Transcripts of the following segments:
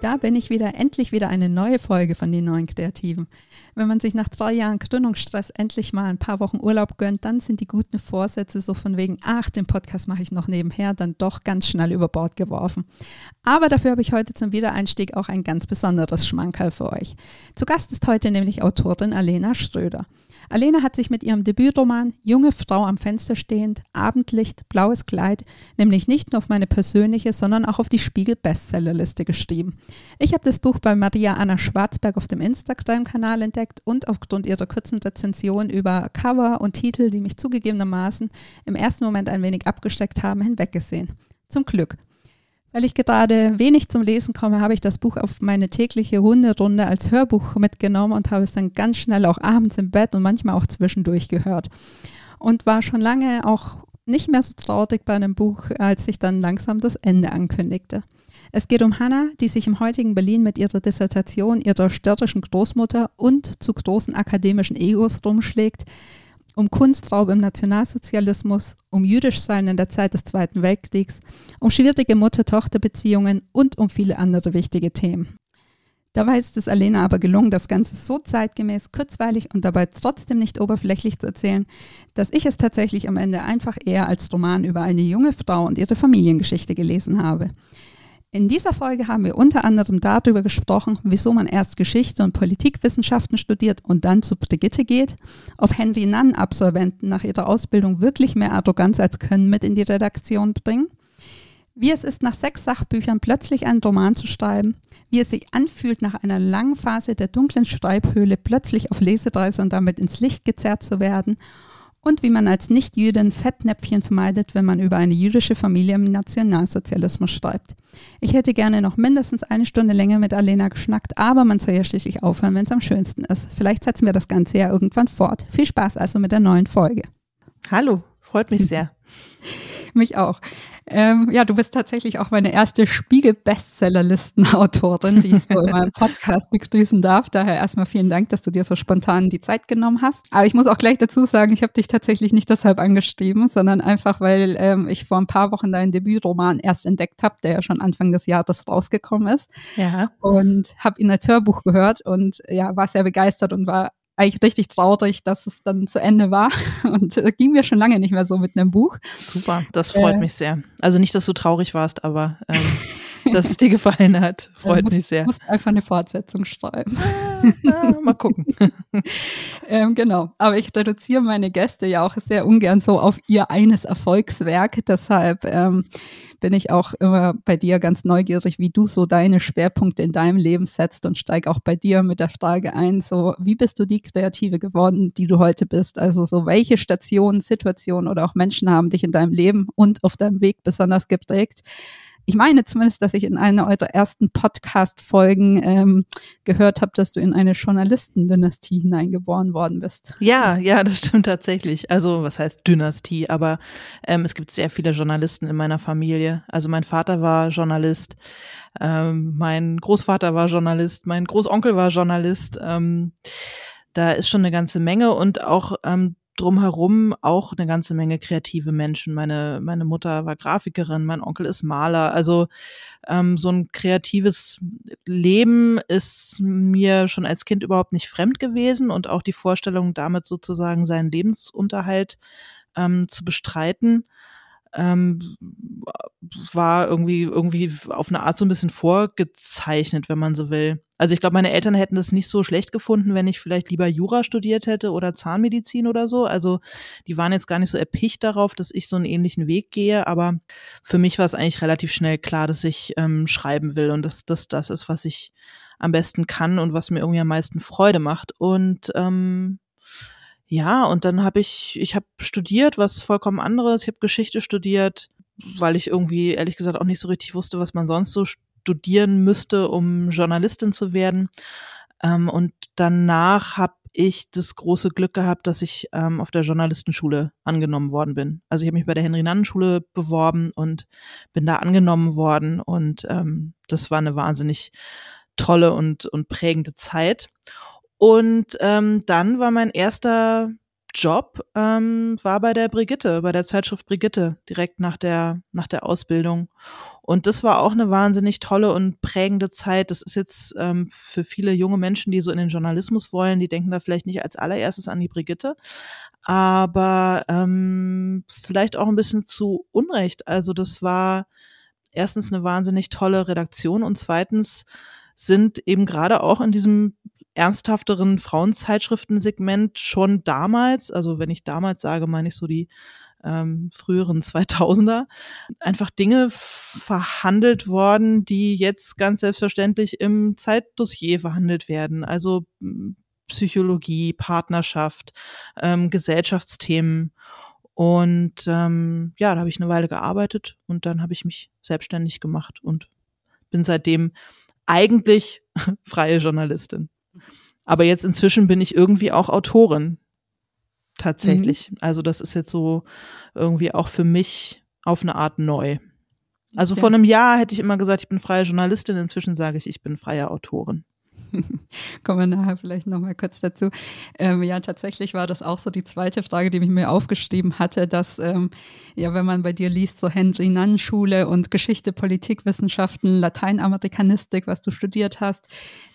Da bin ich wieder, endlich wieder eine neue Folge von den neuen Kreativen. Wenn man sich nach drei Jahren Gründungsstress endlich mal ein paar Wochen Urlaub gönnt, dann sind die guten Vorsätze so von wegen, ach, den Podcast mache ich noch nebenher, dann doch ganz schnell über Bord geworfen. Aber dafür habe ich heute zum Wiedereinstieg auch ein ganz besonderes Schmankerl für euch. Zu Gast ist heute nämlich Autorin Alena Ströder. Alena hat sich mit ihrem Debütroman Junge Frau am Fenster stehend, Abendlicht, blaues Kleid, nämlich nicht nur auf meine persönliche, sondern auch auf die Spiegel-Bestsellerliste geschrieben. Ich habe das Buch bei Maria Anna Schwarzberg auf dem Instagram-Kanal entdeckt und aufgrund ihrer kurzen Rezension über Cover und Titel, die mich zugegebenermaßen im ersten Moment ein wenig abgesteckt haben, hinweggesehen. Zum Glück. Weil ich gerade wenig zum Lesen komme, habe ich das Buch auf meine tägliche Hunderunde als Hörbuch mitgenommen und habe es dann ganz schnell auch abends im Bett und manchmal auch zwischendurch gehört. Und war schon lange auch nicht mehr so traurig bei einem Buch, als sich dann langsam das Ende ankündigte. Es geht um Hannah, die sich im heutigen Berlin mit ihrer Dissertation ihrer störrischen Großmutter und zu großen akademischen Egos rumschlägt, um Kunstraub im Nationalsozialismus, um Jüdischsein in der Zeit des Zweiten Weltkriegs, um schwierige Mutter-Tochter-Beziehungen und um viele andere wichtige Themen. Dabei ist es Alena aber gelungen, das Ganze so zeitgemäß, kurzweilig und dabei trotzdem nicht oberflächlich zu erzählen, dass ich es tatsächlich am Ende einfach eher als Roman über eine junge Frau und ihre Familiengeschichte gelesen habe. In dieser Folge haben wir unter anderem darüber gesprochen, wieso man erst Geschichte und Politikwissenschaften studiert und dann zu Brigitte geht, ob Henry Nann-Absolventen nach ihrer Ausbildung wirklich mehr Arroganz als Können mit in die Redaktion bringen, wie es ist, nach sechs Sachbüchern plötzlich einen Roman zu schreiben, wie es sich anfühlt, nach einer langen Phase der dunklen Schreibhöhle plötzlich auf Lesereise und damit ins Licht gezerrt zu werden und wie man als Nicht-Jüdin Fettnäpfchen vermeidet, wenn man über eine jüdische Familie im Nationalsozialismus schreibt. Ich hätte gerne noch mindestens eine Stunde länger mit Alena geschnackt, aber man soll ja schließlich aufhören, wenn es am schönsten ist. Vielleicht setzen wir das Ganze ja irgendwann fort. Viel Spaß also mit der neuen Folge. Hallo, freut mich sehr. mich auch. Ähm, ja, du bist tatsächlich auch meine erste Spiegel-Bestsellerlisten-Autorin, die ich so in meinem Podcast begrüßen darf. Daher erstmal vielen Dank, dass du dir so spontan die Zeit genommen hast. Aber ich muss auch gleich dazu sagen, ich habe dich tatsächlich nicht deshalb angeschrieben, sondern einfach, weil ähm, ich vor ein paar Wochen deinen Debütroman erst entdeckt habe, der ja schon Anfang des Jahres rausgekommen ist. Ja. Und habe ihn als Hörbuch gehört und ja, war sehr begeistert und war eigentlich richtig traurig, dass es dann zu Ende war und äh, ging mir schon lange nicht mehr so mit einem Buch. Super, das freut äh, mich sehr. Also nicht, dass du traurig warst, aber ähm, dass es dir gefallen hat, freut muss, mich sehr. Du musst einfach eine Fortsetzung schreiben. Ah, mal gucken. ähm, genau, aber ich reduziere meine Gäste ja auch sehr ungern so auf ihr eines Erfolgswerk, deshalb ähm, bin ich auch immer bei dir ganz neugierig, wie du so deine Schwerpunkte in deinem Leben setzt und steige auch bei dir mit der Frage ein, so wie bist du die Kreative geworden, die du heute bist? Also so welche Stationen, Situationen oder auch Menschen haben dich in deinem Leben und auf deinem Weg besonders geprägt? Ich meine zumindest, dass ich in einer eurer ersten Podcast-Folgen ähm, gehört habe, dass du in eine Journalistendynastie hineingeboren worden bist. Ja, ja, das stimmt tatsächlich. Also was heißt Dynastie? Aber ähm, es gibt sehr viele Journalisten in meiner Familie. Also mein Vater war Journalist, ähm, mein Großvater war Journalist, mein Großonkel war Journalist. Ähm, da ist schon eine ganze Menge und auch ähm, drumherum auch eine ganze Menge kreative Menschen. Meine, meine Mutter war Grafikerin, mein Onkel ist Maler. Also ähm, so ein kreatives Leben ist mir schon als Kind überhaupt nicht fremd gewesen und auch die Vorstellung, damit sozusagen seinen Lebensunterhalt ähm, zu bestreiten ähm, war irgendwie irgendwie auf eine Art so ein bisschen vorgezeichnet, wenn man so will. Also ich glaube, meine Eltern hätten das nicht so schlecht gefunden, wenn ich vielleicht lieber Jura studiert hätte oder Zahnmedizin oder so. Also die waren jetzt gar nicht so erpicht darauf, dass ich so einen ähnlichen Weg gehe. Aber für mich war es eigentlich relativ schnell klar, dass ich ähm, schreiben will und dass das das ist, was ich am besten kann und was mir irgendwie am meisten Freude macht. Und ähm, ja, und dann habe ich, ich habe studiert, was vollkommen anderes. Ich habe Geschichte studiert, weil ich irgendwie ehrlich gesagt auch nicht so richtig wusste, was man sonst so studieren müsste, um Journalistin zu werden. Ähm, und danach habe ich das große Glück gehabt, dass ich ähm, auf der Journalistenschule angenommen worden bin. Also ich habe mich bei der Henry-Nannen-Schule beworben und bin da angenommen worden und ähm, das war eine wahnsinnig tolle und, und prägende Zeit. Und ähm, dann war mein erster Job ähm, war bei der Brigitte, bei der Zeitschrift Brigitte, direkt nach der, nach der Ausbildung. Und das war auch eine wahnsinnig tolle und prägende Zeit. Das ist jetzt ähm, für viele junge Menschen, die so in den Journalismus wollen, die denken da vielleicht nicht als allererstes an die Brigitte, aber ähm, vielleicht auch ein bisschen zu Unrecht. Also das war erstens eine wahnsinnig tolle Redaktion und zweitens sind eben gerade auch in diesem ernsthafteren Frauenzeitschriftensegment schon damals, also wenn ich damals sage, meine ich so die ähm, früheren 2000er, einfach Dinge verhandelt worden, die jetzt ganz selbstverständlich im Zeitdossier verhandelt werden. Also hm, Psychologie, Partnerschaft, ähm, Gesellschaftsthemen. Und ähm, ja, da habe ich eine Weile gearbeitet und dann habe ich mich selbstständig gemacht und bin seitdem eigentlich freie Journalistin. Aber jetzt inzwischen bin ich irgendwie auch Autorin. Tatsächlich. Mhm. Also das ist jetzt so irgendwie auch für mich auf eine Art neu. Also okay. vor einem Jahr hätte ich immer gesagt, ich bin freie Journalistin. Inzwischen sage ich, ich bin freie Autorin. Kommen wir nachher vielleicht nochmal kurz dazu. Ähm, ja, tatsächlich war das auch so die zweite Frage, die ich mir aufgeschrieben hatte, dass, ähm, ja, wenn man bei dir liest, so Henry Nann Schule und Geschichte, Politikwissenschaften, Lateinamerikanistik, was du studiert hast,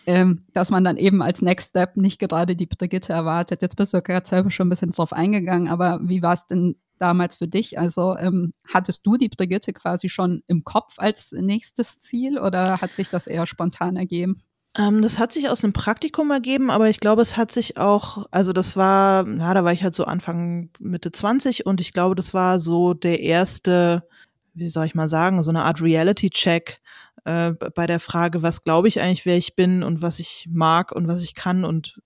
ähm, dass man dann eben als Next Step nicht gerade die Brigitte erwartet. Jetzt bist du gerade selber schon ein bisschen drauf eingegangen, aber wie war es denn damals für dich? Also ähm, hattest du die Brigitte quasi schon im Kopf als nächstes Ziel oder hat sich das eher spontan ergeben? Ähm, das hat sich aus einem Praktikum ergeben, aber ich glaube, es hat sich auch, also das war, ja, da war ich halt so Anfang Mitte 20 und ich glaube, das war so der erste, wie soll ich mal sagen, so eine Art Reality-Check äh, bei der Frage, was glaube ich eigentlich, wer ich bin und was ich mag und was ich kann und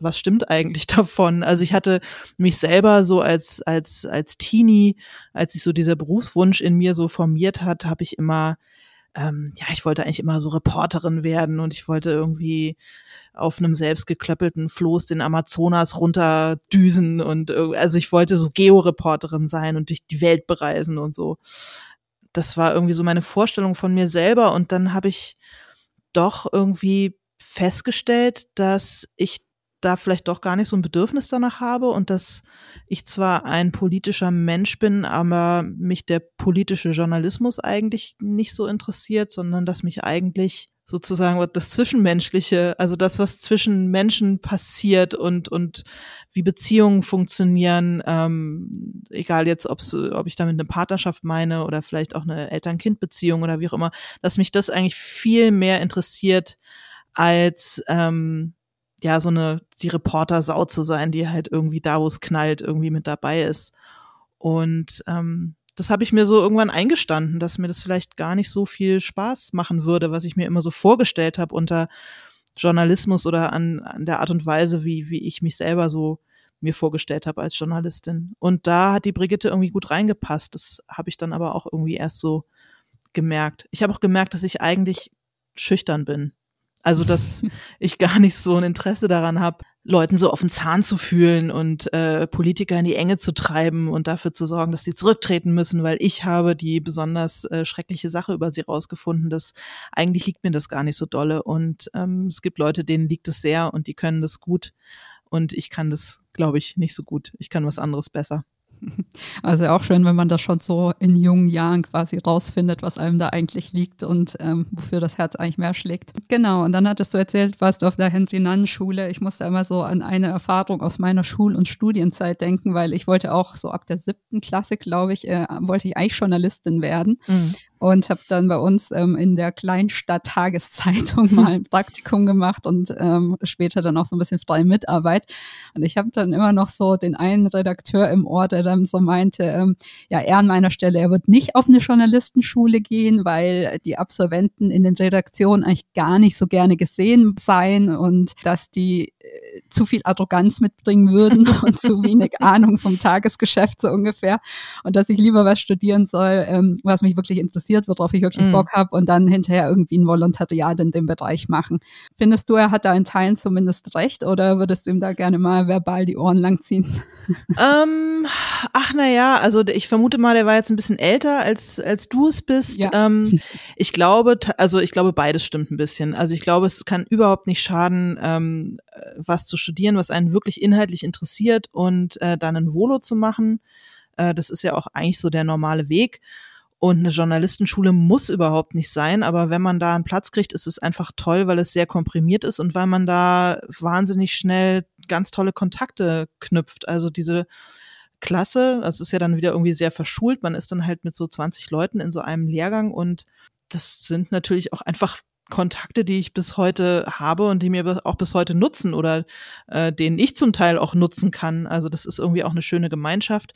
was stimmt eigentlich davon? Also ich hatte mich selber so als als als Teenie, als sich so dieser Berufswunsch in mir so formiert hat, habe ich immer ähm, ja, ich wollte eigentlich immer so Reporterin werden und ich wollte irgendwie auf einem selbstgeklöppelten Floß den Amazonas runterdüsen und also ich wollte so Georeporterin sein und durch die Welt bereisen und so. Das war irgendwie so meine Vorstellung von mir selber und dann habe ich doch irgendwie festgestellt, dass ich da vielleicht doch gar nicht so ein Bedürfnis danach habe und dass ich zwar ein politischer Mensch bin, aber mich der politische Journalismus eigentlich nicht so interessiert, sondern dass mich eigentlich sozusagen das Zwischenmenschliche, also das, was zwischen Menschen passiert und, und wie Beziehungen funktionieren, ähm, egal jetzt, ob's, ob ich damit eine Partnerschaft meine oder vielleicht auch eine Eltern-Kind-Beziehung oder wie auch immer, dass mich das eigentlich viel mehr interessiert als ähm, ja, so eine, die Reporter-Sau zu sein, die halt irgendwie da, wo es knallt, irgendwie mit dabei ist. Und ähm, das habe ich mir so irgendwann eingestanden, dass mir das vielleicht gar nicht so viel Spaß machen würde, was ich mir immer so vorgestellt habe unter Journalismus oder an, an der Art und Weise, wie, wie ich mich selber so mir vorgestellt habe als Journalistin. Und da hat die Brigitte irgendwie gut reingepasst. Das habe ich dann aber auch irgendwie erst so gemerkt. Ich habe auch gemerkt, dass ich eigentlich schüchtern bin. Also, dass ich gar nicht so ein Interesse daran habe, Leuten so auf den Zahn zu fühlen und äh, Politiker in die Enge zu treiben und dafür zu sorgen, dass sie zurücktreten müssen, weil ich habe die besonders äh, schreckliche Sache über sie rausgefunden. dass eigentlich liegt mir das gar nicht so dolle. Und ähm, es gibt Leute, denen liegt es sehr und die können das gut. Und ich kann das, glaube ich, nicht so gut. Ich kann was anderes besser. Also auch schön, wenn man das schon so in jungen Jahren quasi rausfindet, was einem da eigentlich liegt und ähm, wofür das Herz eigentlich mehr schlägt. Genau, und dann hattest du erzählt, warst du auf der Henry-Nannen-Schule. Ich musste immer so an eine Erfahrung aus meiner Schul- und Studienzeit denken, weil ich wollte auch so ab der siebten Klasse, glaube ich, äh, wollte ich eigentlich Journalistin werden. Mhm und habe dann bei uns ähm, in der Kleinstadt Tageszeitung mal ein Praktikum gemacht und ähm, später dann auch so ein bisschen freie Mitarbeit. Und ich habe dann immer noch so den einen Redakteur im Ort, der dann so meinte, ähm, ja, er an meiner Stelle, er wird nicht auf eine Journalistenschule gehen, weil die Absolventen in den Redaktionen eigentlich gar nicht so gerne gesehen seien und dass die zu viel Arroganz mitbringen würden und zu wenig Ahnung vom Tagesgeschäft so ungefähr. Und dass ich lieber was studieren soll, ähm, was mich wirklich interessiert, worauf ich wirklich mhm. Bock habe und dann hinterher irgendwie ein Volontariat in dem Bereich machen. Findest du, er hat da in Teilen zumindest recht oder würdest du ihm da gerne mal verbal die Ohren langziehen? Ähm, ach naja, also ich vermute mal, er war jetzt ein bisschen älter als, als du es bist. Ja. Ähm, ich glaube, also ich glaube, beides stimmt ein bisschen. Also ich glaube, es kann überhaupt nicht schaden, ähm, was zu studieren, was einen wirklich inhaltlich interessiert und äh, dann ein Volo zu machen. Äh, das ist ja auch eigentlich so der normale Weg. Und eine Journalistenschule muss überhaupt nicht sein, aber wenn man da einen Platz kriegt, ist es einfach toll, weil es sehr komprimiert ist und weil man da wahnsinnig schnell ganz tolle Kontakte knüpft. Also diese Klasse, das ist ja dann wieder irgendwie sehr verschult. Man ist dann halt mit so 20 Leuten in so einem Lehrgang und das sind natürlich auch einfach Kontakte, die ich bis heute habe und die mir auch bis heute nutzen oder äh, denen ich zum Teil auch nutzen kann. Also das ist irgendwie auch eine schöne Gemeinschaft.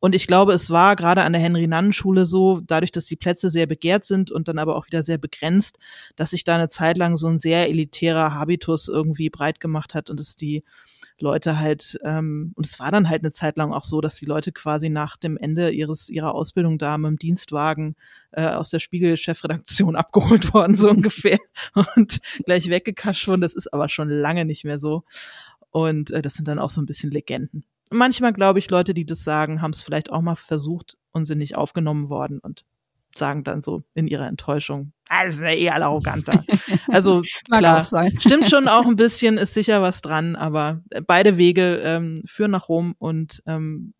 Und ich glaube, es war gerade an der Henry-Nannen-Schule so, dadurch, dass die Plätze sehr begehrt sind und dann aber auch wieder sehr begrenzt, dass sich da eine Zeit lang so ein sehr elitärer Habitus irgendwie breit gemacht hat und es die Leute halt, ähm, und es war dann halt eine Zeit lang auch so, dass die Leute quasi nach dem Ende ihres ihrer Ausbildung da mit dem Dienstwagen äh, aus der Spiegel-Chefredaktion abgeholt worden, so ungefähr, und gleich weggekascht wurden. Das ist aber schon lange nicht mehr so. Und äh, das sind dann auch so ein bisschen Legenden. Manchmal glaube ich, Leute, die das sagen, haben es vielleicht auch mal versucht und sind nicht aufgenommen worden und sagen dann so in ihrer Enttäuschung, ah, das ist ja eh alle arroganter. Also klar, stimmt schon auch ein bisschen, ist sicher was dran, aber beide Wege ähm, führen nach Rom und ähm,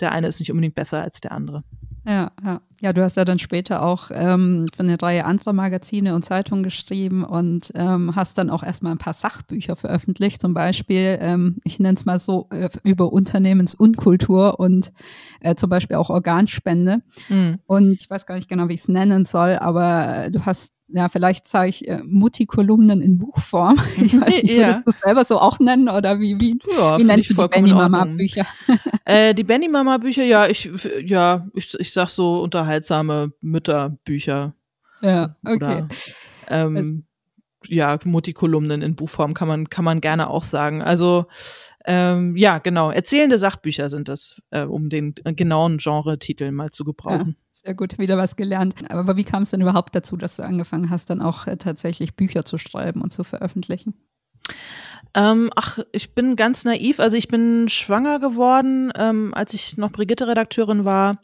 der eine ist nicht unbedingt besser als der andere. Ja, ja. Ja, du hast ja dann später auch ähm, für eine Reihe anderer Magazine und Zeitungen geschrieben und ähm, hast dann auch erstmal ein paar Sachbücher veröffentlicht, zum Beispiel, ähm, ich nenne es mal so, äh, über Unternehmensunkultur und äh, zum Beispiel auch Organspende. Mhm. Und ich weiß gar nicht genau, wie ich es nennen soll, aber du hast ja, vielleicht zeige ich äh, Mutti-Kolumnen in Buchform. Ich weiß nicht, würdest du es selber so auch nennen oder wie, wie, ja, wie nennst du die Benny Mama Bücher? äh, die Benny Mama Bücher, ja, ich, ja, ich, ich sag so unterhaltsame Mütterbücher. Ja, okay. Oder, ähm, ja, Mutti-Kolumnen in Buchform kann man, kann man gerne auch sagen. Also, ähm, ja, genau. Erzählende Sachbücher sind das, äh, um den genauen Genre-Titel mal zu gebrauchen. Ja, sehr gut, wieder was gelernt. Aber wie kam es denn überhaupt dazu, dass du angefangen hast, dann auch äh, tatsächlich Bücher zu schreiben und zu veröffentlichen? Ähm, ach, ich bin ganz naiv. Also ich bin schwanger geworden, ähm, als ich noch Brigitte-Redakteurin war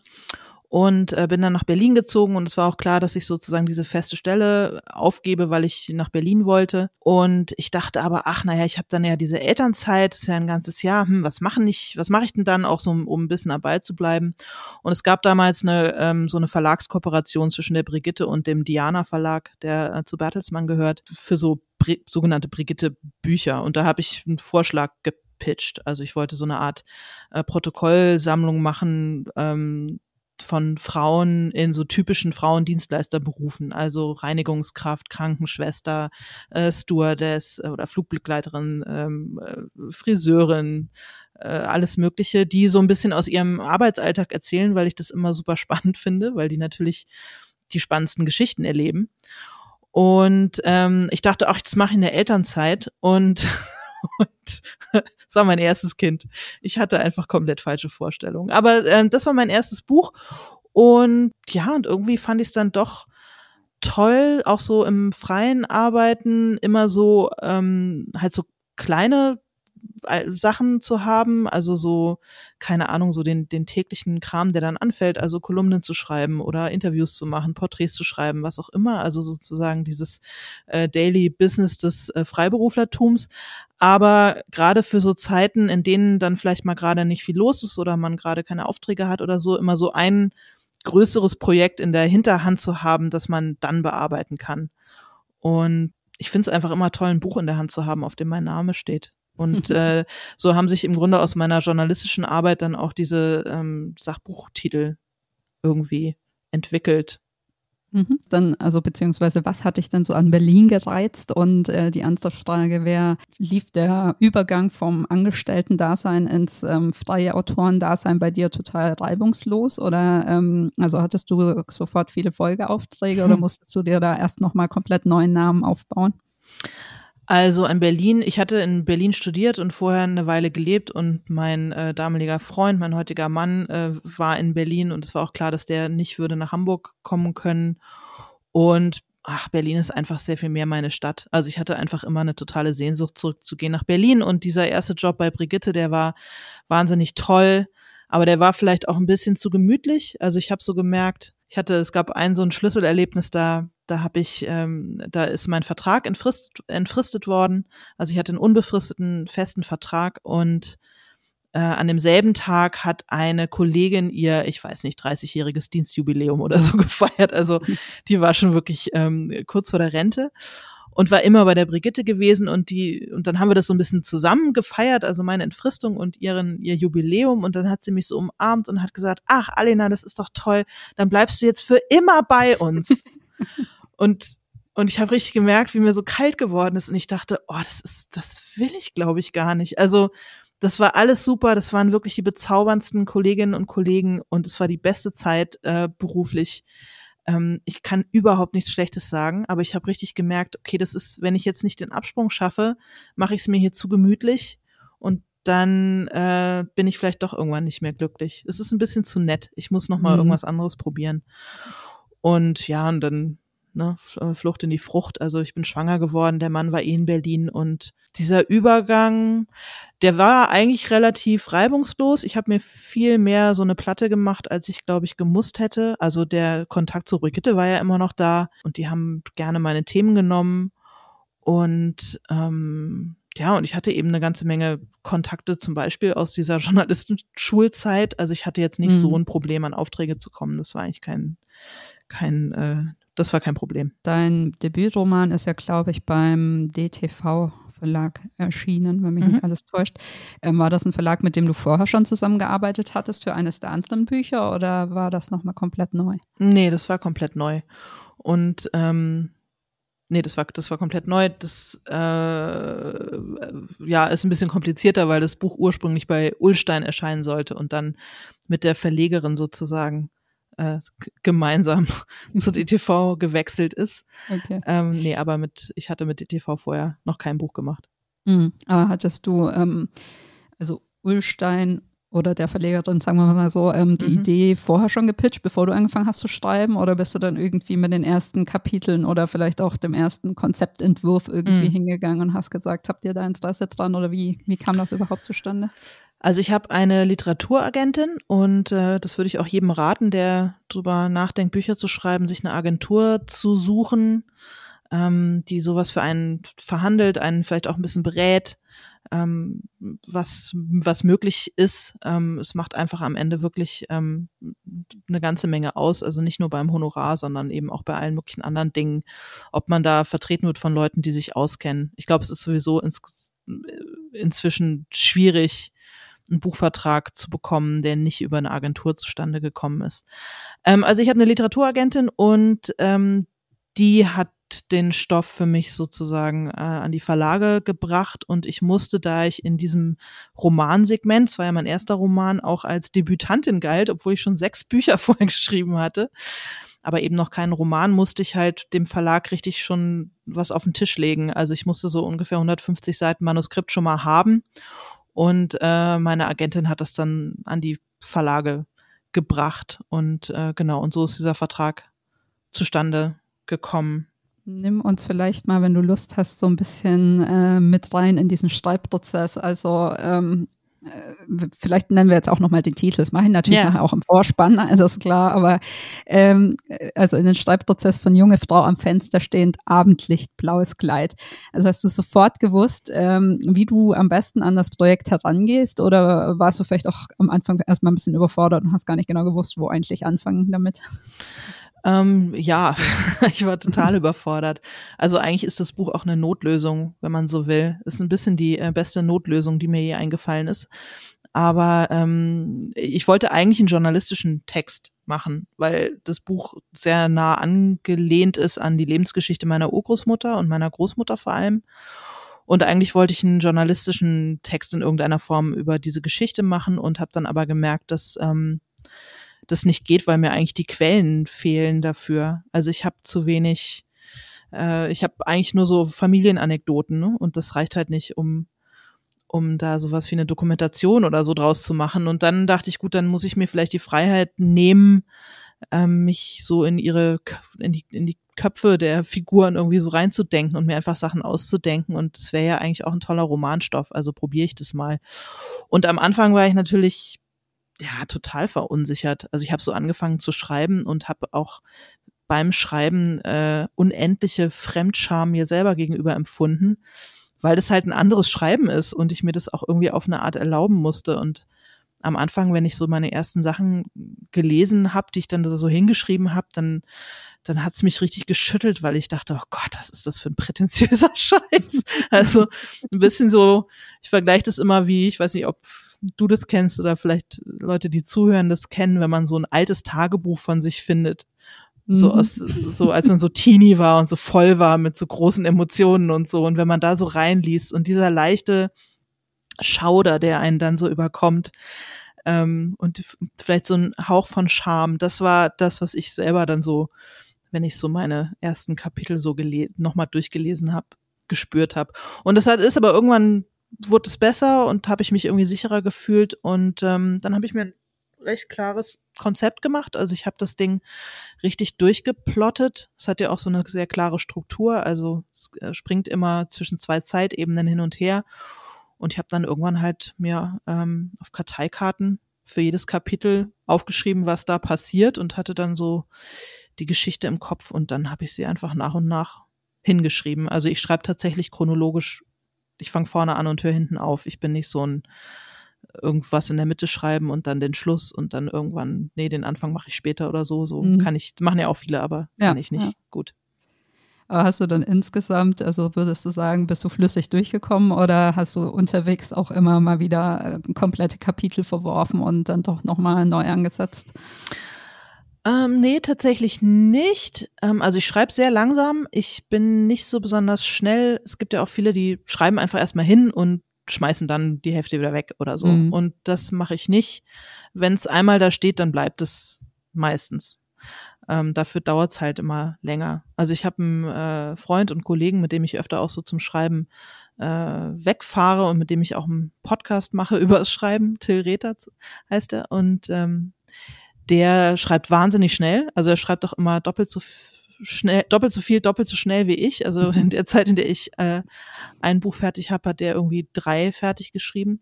und äh, bin dann nach Berlin gezogen und es war auch klar, dass ich sozusagen diese feste Stelle aufgebe, weil ich nach Berlin wollte und ich dachte aber, ach naja, ich habe dann ja diese Elternzeit, das ist ja ein ganzes Jahr, hm, was machen ich, was mache ich denn dann auch so, um ein bisschen dabei zu bleiben? Und es gab damals eine ähm, so eine Verlagskooperation zwischen der Brigitte und dem Diana Verlag, der äh, zu Bertelsmann gehört, für so Bri sogenannte Brigitte Bücher und da habe ich einen Vorschlag gepitcht. Also ich wollte so eine Art äh, Protokollsammlung machen, ähm, von Frauen in so typischen Frauendienstleisterberufen, also Reinigungskraft, Krankenschwester, äh, Stewardess äh, oder Flugbegleiterin, ähm, äh, Friseurin, äh, alles Mögliche, die so ein bisschen aus ihrem Arbeitsalltag erzählen, weil ich das immer super spannend finde, weil die natürlich die spannendsten Geschichten erleben. Und ähm, ich dachte, ach, das mache ich in der Elternzeit und und das war mein erstes Kind. Ich hatte einfach komplett falsche Vorstellungen. Aber ähm, das war mein erstes Buch. Und ja, und irgendwie fand ich es dann doch toll, auch so im freien Arbeiten immer so ähm, halt so kleine Sachen zu haben, also so, keine Ahnung, so den, den täglichen Kram, der dann anfällt, also Kolumnen zu schreiben oder Interviews zu machen, Porträts zu schreiben, was auch immer, also sozusagen dieses äh, Daily Business des äh, Freiberuflertums. Aber gerade für so Zeiten, in denen dann vielleicht mal gerade nicht viel los ist oder man gerade keine Aufträge hat oder so, immer so ein größeres Projekt in der Hinterhand zu haben, das man dann bearbeiten kann. Und ich finde es einfach immer toll, ein Buch in der Hand zu haben, auf dem mein Name steht. Und äh, so haben sich im Grunde aus meiner journalistischen Arbeit dann auch diese ähm, Sachbuchtitel irgendwie entwickelt. Mhm. Dann, also beziehungsweise, was hat dich denn so an Berlin gereizt? Und äh, die andere Frage wäre, lief der Übergang vom Angestellten-Dasein ins ähm, freie Autorendasein bei dir total reibungslos? Oder ähm, also hattest du sofort viele Folgeaufträge hm. oder musstest du dir da erst nochmal komplett neuen Namen aufbauen? Also in Berlin, ich hatte in Berlin studiert und vorher eine Weile gelebt und mein äh, damaliger Freund, mein heutiger Mann, äh, war in Berlin und es war auch klar, dass der nicht würde nach Hamburg kommen können. Und ach, Berlin ist einfach sehr viel mehr meine Stadt. Also ich hatte einfach immer eine totale Sehnsucht zurückzugehen nach Berlin und dieser erste Job bei Brigitte, der war wahnsinnig toll, aber der war vielleicht auch ein bisschen zu gemütlich. Also ich habe so gemerkt, ich hatte, es gab ein so ein Schlüsselerlebnis da, da habe ich, ähm, da ist mein Vertrag entfrist, entfristet worden. Also ich hatte einen unbefristeten festen Vertrag und äh, an demselben Tag hat eine Kollegin ihr, ich weiß nicht, 30-jähriges Dienstjubiläum oder so gefeiert. Also die war schon wirklich ähm, kurz vor der Rente und war immer bei der Brigitte gewesen und die und dann haben wir das so ein bisschen zusammen gefeiert, also meine Entfristung und ihren ihr Jubiläum und dann hat sie mich so umarmt und hat gesagt, ach Alena, das ist doch toll, dann bleibst du jetzt für immer bei uns. Und, und ich habe richtig gemerkt, wie mir so kalt geworden ist. Und ich dachte, oh, das ist, das will ich, glaube ich, gar nicht. Also, das war alles super. Das waren wirklich die bezauberndsten Kolleginnen und Kollegen und es war die beste Zeit äh, beruflich. Ähm, ich kann überhaupt nichts Schlechtes sagen, aber ich habe richtig gemerkt, okay, das ist, wenn ich jetzt nicht den Absprung schaffe, mache ich es mir hier zu gemütlich und dann äh, bin ich vielleicht doch irgendwann nicht mehr glücklich. Es ist ein bisschen zu nett. Ich muss noch mal mhm. irgendwas anderes probieren. Und ja, und dann ne, äh, Flucht in die Frucht. Also ich bin schwanger geworden, der Mann war eh in Berlin und dieser Übergang, der war eigentlich relativ reibungslos. Ich habe mir viel mehr so eine Platte gemacht, als ich glaube ich gemusst hätte. Also der Kontakt zu Brigitte war ja immer noch da und die haben gerne meine Themen genommen und ähm, ja, und ich hatte eben eine ganze Menge Kontakte, zum Beispiel aus dieser Journalistenschulzeit. Also ich hatte jetzt nicht mhm. so ein Problem, an Aufträge zu kommen. Das war eigentlich kein, kein äh, das war kein Problem. Dein Debütroman ist ja, glaube ich, beim DTV Verlag erschienen, wenn mich mhm. nicht alles täuscht. Ähm, war das ein Verlag, mit dem du vorher schon zusammengearbeitet hattest für eines der anderen Bücher oder war das nochmal komplett neu? Nee, das war komplett neu. Und ähm, nee, das war, das war komplett neu. Das äh, ja, ist ein bisschen komplizierter, weil das Buch ursprünglich bei Ullstein erscheinen sollte und dann mit der Verlegerin sozusagen äh, gemeinsam zu DTV gewechselt ist. Okay. Ähm, nee, aber mit, ich hatte mit DTV vorher noch kein Buch gemacht. Mhm. Aber hattest du, ähm, also Ulstein oder der Verlegerin, sagen wir mal so, ähm, die mhm. Idee vorher schon gepitcht, bevor du angefangen hast zu schreiben? Oder bist du dann irgendwie mit den ersten Kapiteln oder vielleicht auch dem ersten Konzeptentwurf irgendwie mhm. hingegangen und hast gesagt, habt ihr da Interesse dran oder wie, wie kam das überhaupt zustande? Also ich habe eine Literaturagentin und äh, das würde ich auch jedem raten, der drüber nachdenkt, Bücher zu schreiben, sich eine Agentur zu suchen, ähm, die sowas für einen verhandelt, einen vielleicht auch ein bisschen berät, ähm, was, was möglich ist. Ähm, es macht einfach am Ende wirklich ähm, eine ganze Menge aus. Also nicht nur beim Honorar, sondern eben auch bei allen möglichen anderen Dingen, ob man da vertreten wird von Leuten, die sich auskennen. Ich glaube, es ist sowieso ins, inzwischen schwierig, einen Buchvertrag zu bekommen, der nicht über eine Agentur zustande gekommen ist. Ähm, also ich habe eine Literaturagentin und ähm, die hat den Stoff für mich sozusagen äh, an die Verlage gebracht und ich musste, da ich in diesem Romansegment, es war ja mein erster Roman, auch als Debütantin galt, obwohl ich schon sechs Bücher vorher geschrieben hatte, aber eben noch keinen Roman, musste ich halt dem Verlag richtig schon was auf den Tisch legen. Also ich musste so ungefähr 150 Seiten Manuskript schon mal haben und äh, meine Agentin hat das dann an die Verlage gebracht. Und äh, genau, und so ist dieser Vertrag zustande gekommen. Nimm uns vielleicht mal, wenn du Lust hast, so ein bisschen äh, mit rein in diesen Schreibprozess. Also ähm, äh, vielleicht nennen wir jetzt auch nochmal den Titel, das mache ich natürlich ja. nachher auch im Vorspann, also ist klar, aber ähm, also in den Schreibprozess von junge Frau am Fenster stehend, Abendlicht, blaues Kleid. Also hast du sofort gewusst, ähm, wie du am besten an das Projekt herangehst oder warst du vielleicht auch am Anfang erstmal ein bisschen überfordert und hast gar nicht genau gewusst, wo eigentlich anfangen damit? Ähm, ja, ich war total überfordert. Also eigentlich ist das Buch auch eine Notlösung, wenn man so will. Ist ein bisschen die äh, beste Notlösung, die mir je eingefallen ist. Aber ähm, ich wollte eigentlich einen journalistischen Text machen, weil das Buch sehr nah angelehnt ist an die Lebensgeschichte meiner Urgroßmutter und meiner Großmutter vor allem. Und eigentlich wollte ich einen journalistischen Text in irgendeiner Form über diese Geschichte machen und habe dann aber gemerkt, dass ähm, das nicht geht, weil mir eigentlich die Quellen fehlen dafür. Also ich habe zu wenig äh, ich habe eigentlich nur so Familienanekdoten ne? und das reicht halt nicht, um um da sowas wie eine Dokumentation oder so draus zu machen. Und dann dachte ich, gut, dann muss ich mir vielleicht die Freiheit nehmen, ähm, mich so in ihre, in die, in die Köpfe der Figuren irgendwie so reinzudenken und mir einfach Sachen auszudenken. Und das wäre ja eigentlich auch ein toller Romanstoff. Also probiere ich das mal. Und am Anfang war ich natürlich ja total verunsichert. Also ich habe so angefangen zu schreiben und habe auch beim Schreiben äh, unendliche Fremdscham mir selber gegenüber empfunden weil das halt ein anderes Schreiben ist und ich mir das auch irgendwie auf eine Art erlauben musste. Und am Anfang, wenn ich so meine ersten Sachen gelesen habe, die ich dann so hingeschrieben habe, dann dann hat's mich richtig geschüttelt, weil ich dachte, oh Gott, was ist das für ein prätentiöser Scheiß. Also ein bisschen so, ich vergleiche das immer wie, ich weiß nicht, ob du das kennst oder vielleicht Leute, die zuhören, das kennen, wenn man so ein altes Tagebuch von sich findet so mhm. aus, so als man so teeny war und so voll war mit so großen Emotionen und so. Und wenn man da so reinliest und dieser leichte Schauder, der einen dann so überkommt, ähm, und vielleicht so ein Hauch von Scham, das war das, was ich selber dann so, wenn ich so meine ersten Kapitel so nochmal durchgelesen habe, gespürt habe. Und das hat, ist aber irgendwann wurde es besser und habe ich mich irgendwie sicherer gefühlt und ähm, dann habe ich mir recht klares Konzept gemacht. Also ich habe das Ding richtig durchgeplottet. Es hat ja auch so eine sehr klare Struktur. Also es äh, springt immer zwischen zwei Zeitebenen hin und her. Und ich habe dann irgendwann halt mir ähm, auf Karteikarten für jedes Kapitel aufgeschrieben, was da passiert und hatte dann so die Geschichte im Kopf und dann habe ich sie einfach nach und nach hingeschrieben. Also ich schreibe tatsächlich chronologisch. Ich fange vorne an und höre hinten auf. Ich bin nicht so ein irgendwas in der Mitte schreiben und dann den Schluss und dann irgendwann, nee, den Anfang mache ich später oder so. So mhm. kann ich, machen ja auch viele, aber ja, kann ich nicht. Ja. Gut. Aber hast du dann insgesamt, also würdest du sagen, bist du flüssig durchgekommen oder hast du unterwegs auch immer mal wieder äh, komplette Kapitel verworfen und dann doch nochmal neu angesetzt? Ähm, nee, tatsächlich nicht. Ähm, also ich schreibe sehr langsam. Ich bin nicht so besonders schnell. Es gibt ja auch viele, die schreiben einfach erstmal hin und schmeißen dann die Hälfte wieder weg oder so. Mhm. Und das mache ich nicht. Wenn es einmal da steht, dann bleibt es meistens. Ähm, dafür dauert es halt immer länger. Also ich habe einen äh, Freund und Kollegen, mit dem ich öfter auch so zum Schreiben äh, wegfahre und mit dem ich auch einen Podcast mache über das Schreiben. Till Rether heißt er. Und ähm, der schreibt wahnsinnig schnell. Also er schreibt doch immer doppelt so schnell, doppelt so viel, doppelt so schnell wie ich. Also in der Zeit, in der ich äh, ein Buch fertig habe, hat der irgendwie drei fertig geschrieben.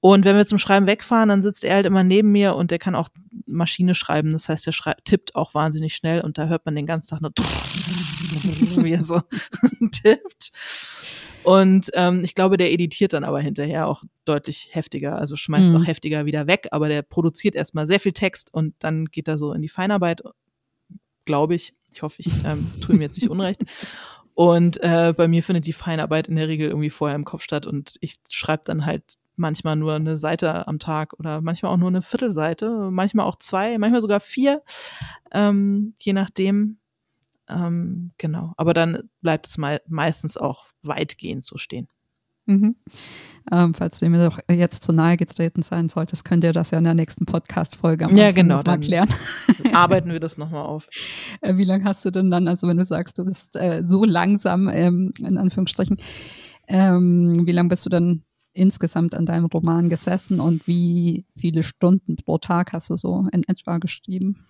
Und wenn wir zum Schreiben wegfahren, dann sitzt er halt immer neben mir und der kann auch Maschine schreiben. Das heißt, er tippt auch wahnsinnig schnell und da hört man den ganzen Tag nur, wie er so tippt. Und ähm, ich glaube, der editiert dann aber hinterher auch deutlich heftiger, also schmeißt mhm. auch heftiger wieder weg, aber der produziert erstmal sehr viel Text und dann geht er so in die Feinarbeit, glaube ich. Ich hoffe, ich ähm, tue ihm jetzt nicht Unrecht. Und äh, bei mir findet die Feinarbeit in der Regel irgendwie vorher im Kopf statt und ich schreibe dann halt manchmal nur eine Seite am Tag oder manchmal auch nur eine Viertelseite, manchmal auch zwei, manchmal sogar vier, ähm, je nachdem. Ähm, genau, aber dann bleibt es me meistens auch weitgehend so stehen. Mhm. Ähm, falls du mir doch jetzt zu nahe getreten sein solltest, könnt ihr das ja in der nächsten Podcast-Folge ja, genau, mal klären. Arbeiten wir das nochmal auf. Äh, wie lange hast du denn dann, also wenn du sagst, du bist äh, so langsam, ähm, in Anführungsstrichen, ähm, wie lange bist du dann insgesamt an deinem Roman gesessen und wie viele Stunden pro Tag hast du so in etwa geschrieben?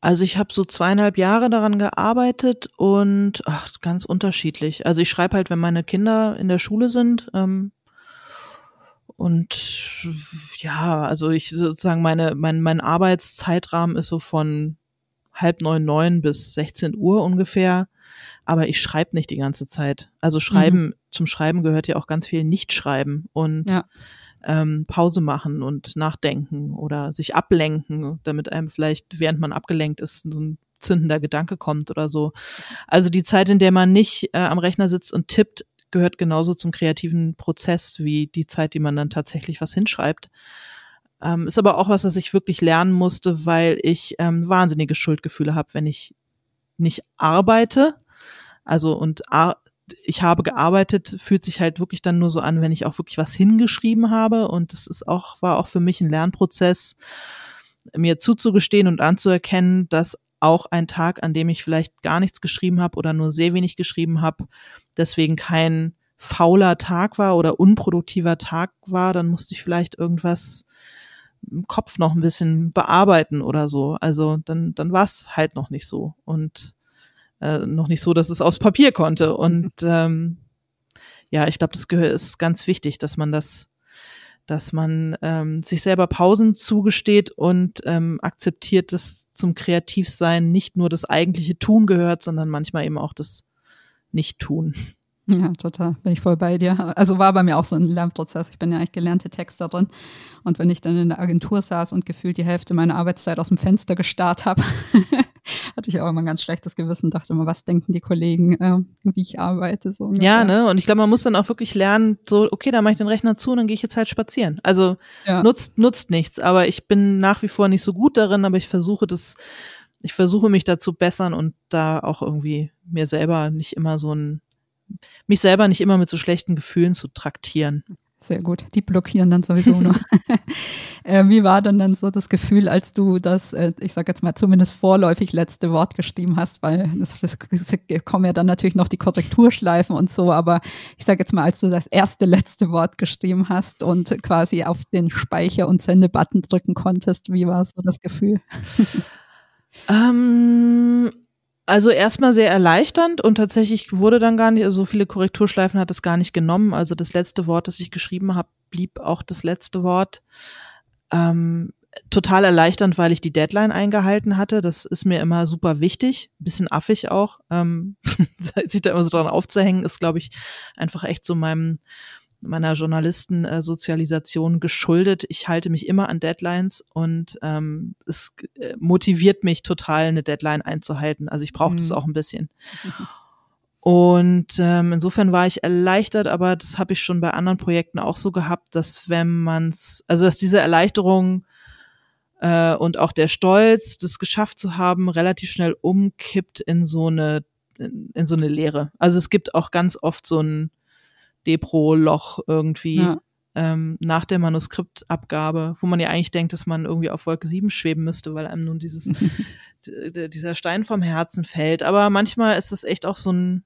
Also ich habe so zweieinhalb Jahre daran gearbeitet und ach, ganz unterschiedlich. Also ich schreibe halt, wenn meine Kinder in der Schule sind. Ähm, und ja, also ich sozusagen meine, mein, mein Arbeitszeitrahmen ist so von halb neun, neun bis 16 Uhr ungefähr. Aber ich schreibe nicht die ganze Zeit. Also schreiben, mhm. zum Schreiben gehört ja auch ganz viel Nichtschreiben. Und ja ähm, Pause machen und nachdenken oder sich ablenken, damit einem vielleicht, während man abgelenkt ist, so ein zündender Gedanke kommt oder so. Also die Zeit, in der man nicht äh, am Rechner sitzt und tippt, gehört genauso zum kreativen Prozess wie die Zeit, die man dann tatsächlich was hinschreibt. Ähm, ist aber auch was, was ich wirklich lernen musste, weil ich ähm, wahnsinnige Schuldgefühle habe, wenn ich nicht arbeite. Also und ich habe gearbeitet, fühlt sich halt wirklich dann nur so an, wenn ich auch wirklich was hingeschrieben habe. Und das ist auch, war auch für mich ein Lernprozess, mir zuzugestehen und anzuerkennen, dass auch ein Tag, an dem ich vielleicht gar nichts geschrieben habe oder nur sehr wenig geschrieben habe, deswegen kein fauler Tag war oder unproduktiver Tag war, dann musste ich vielleicht irgendwas im Kopf noch ein bisschen bearbeiten oder so. Also dann, dann war es halt noch nicht so und äh, noch nicht so, dass es aus Papier konnte. Und ähm, ja, ich glaube, das gehört ist ganz wichtig, dass man das dass man ähm, sich selber Pausen zugesteht und ähm, akzeptiert, dass zum Kreativsein nicht nur das eigentliche Tun gehört, sondern manchmal eben auch das Nicht-Tun. Ja, total. Bin ich voll bei dir. Also war bei mir auch so ein Lernprozess. Ich bin ja eigentlich gelernte Texterin. Und wenn ich dann in der Agentur saß und gefühlt die Hälfte meiner Arbeitszeit aus dem Fenster gestarrt habe, hatte ich auch immer ein ganz schlechtes Gewissen, dachte immer, was denken die Kollegen, äh, wie ich arbeite. So ja, ne? Und ich glaube, man muss dann auch wirklich lernen, so, okay, da mache ich den Rechner zu und dann gehe ich jetzt halt spazieren. Also ja. nutzt, nutzt nichts. Aber ich bin nach wie vor nicht so gut darin, aber ich versuche das, ich versuche mich da zu bessern und da auch irgendwie mir selber nicht immer so ein mich selber nicht immer mit so schlechten Gefühlen zu traktieren. Sehr gut. Die blockieren dann sowieso nur. äh, wie war denn dann so das Gefühl, als du das, äh, ich sage jetzt mal zumindest vorläufig letzte Wort geschrieben hast, weil es, es, kommen ja dann natürlich noch die Korrekturschleifen und so, aber ich sage jetzt mal, als du das erste letzte Wort geschrieben hast und quasi auf den Speicher- und Sendebutton drücken konntest, wie war so das Gefühl? ähm, also erstmal sehr erleichternd und tatsächlich wurde dann gar nicht, also so viele Korrekturschleifen hat es gar nicht genommen. Also das letzte Wort, das ich geschrieben habe, blieb auch das letzte Wort. Ähm, total erleichternd, weil ich die Deadline eingehalten hatte. Das ist mir immer super wichtig, bisschen affig auch. Ähm, sich da immer so dran aufzuhängen, ist, glaube ich, einfach echt so meinem meiner Journalistensozialisation geschuldet. Ich halte mich immer an Deadlines und ähm, es äh, motiviert mich total, eine Deadline einzuhalten. Also ich brauche mhm. das auch ein bisschen. Und ähm, insofern war ich erleichtert, aber das habe ich schon bei anderen Projekten auch so gehabt, dass wenn man's, also dass diese Erleichterung äh, und auch der Stolz, das geschafft zu haben, relativ schnell umkippt in so eine in, in so eine Lehre. Also es gibt auch ganz oft so ein Depro-Loch irgendwie ja. ähm, nach der Manuskriptabgabe, wo man ja eigentlich denkt, dass man irgendwie auf Wolke 7 schweben müsste, weil einem nun dieses, dieser Stein vom Herzen fällt. Aber manchmal ist es echt auch so ein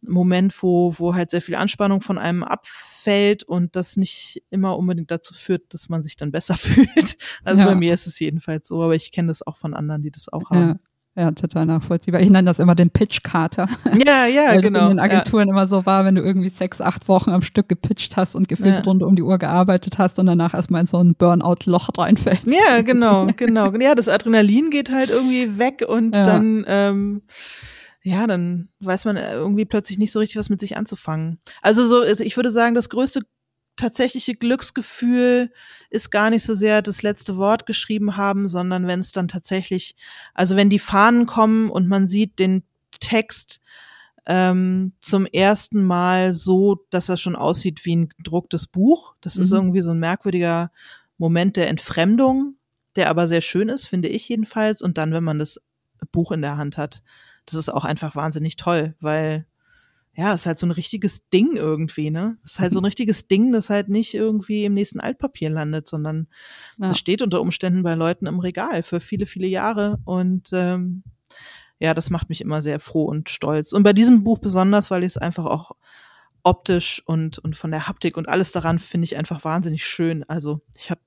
Moment, wo, wo halt sehr viel Anspannung von einem abfällt und das nicht immer unbedingt dazu führt, dass man sich dann besser fühlt. Also ja. bei mir ist es jedenfalls so, aber ich kenne das auch von anderen, die das auch haben. Ja. Ja, total nachvollziehbar. Ich nenne das immer den Pitch-Kater. Ja, ja, Weil genau. Das in den Agenturen ja. immer so war, wenn du irgendwie sechs, acht Wochen am Stück gepitcht hast und gefühlt ja. rund um die Uhr gearbeitet hast und danach erstmal in so ein Burnout-Loch reinfällst. Ja, genau, genau. Ja, das Adrenalin geht halt irgendwie weg und ja. dann, ähm, ja, dann weiß man irgendwie plötzlich nicht so richtig, was mit sich anzufangen. Also so, also ich würde sagen, das größte tatsächliche Glücksgefühl ist gar nicht so sehr das letzte Wort geschrieben haben, sondern wenn es dann tatsächlich, also wenn die Fahnen kommen und man sieht den Text ähm, zum ersten Mal so, dass er schon aussieht wie ein gedrucktes Buch. Das mhm. ist irgendwie so ein merkwürdiger Moment der Entfremdung, der aber sehr schön ist, finde ich jedenfalls. Und dann, wenn man das Buch in der Hand hat, das ist auch einfach wahnsinnig toll, weil ja, ist halt so ein richtiges Ding irgendwie, ne? ist halt so ein richtiges Ding, das halt nicht irgendwie im nächsten Altpapier landet, sondern ja. das steht unter Umständen bei Leuten im Regal für viele, viele Jahre. Und ähm, ja, das macht mich immer sehr froh und stolz. Und bei diesem Buch besonders, weil ich es einfach auch optisch und, und von der Haptik und alles daran finde ich einfach wahnsinnig schön. Also ich habe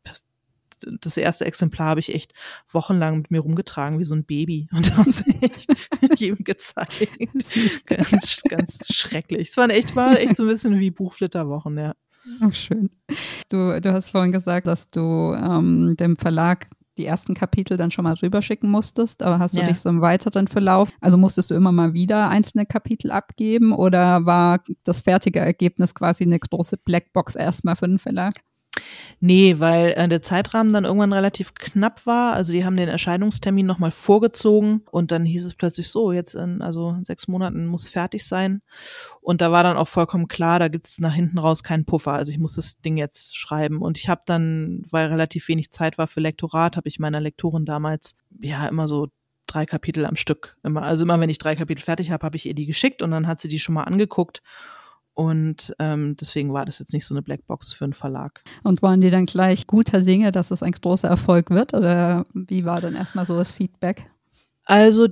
das erste Exemplar habe ich echt wochenlang mit mir rumgetragen, wie so ein Baby. Und das echt jedem gezeigt. ganz, ganz schrecklich. Es war echt, war echt so ein bisschen wie Buchflitterwochen, ja. Oh, schön. Du, du hast vorhin gesagt, dass du ähm, dem Verlag die ersten Kapitel dann schon mal rüberschicken musstest, aber hast du ja. dich so im weiteren Verlauf, also musstest du immer mal wieder einzelne Kapitel abgeben oder war das fertige Ergebnis quasi eine große Blackbox erstmal für den Verlag? Nee, weil äh, der Zeitrahmen dann irgendwann relativ knapp war. Also die haben den Erscheinungstermin nochmal vorgezogen und dann hieß es plötzlich so, jetzt in also sechs Monaten muss fertig sein. Und da war dann auch vollkommen klar, da gibt's nach hinten raus keinen Puffer. Also ich muss das Ding jetzt schreiben. Und ich habe dann, weil relativ wenig Zeit war für Lektorat, habe ich meiner Lektorin damals ja immer so drei Kapitel am Stück. Immer, also immer wenn ich drei Kapitel fertig habe, habe ich ihr die geschickt und dann hat sie die schon mal angeguckt und ähm, deswegen war das jetzt nicht so eine Blackbox für einen Verlag. Und waren die dann gleich guter Dinge, dass es ein großer Erfolg wird? Oder wie war dann erstmal so das Feedback? Also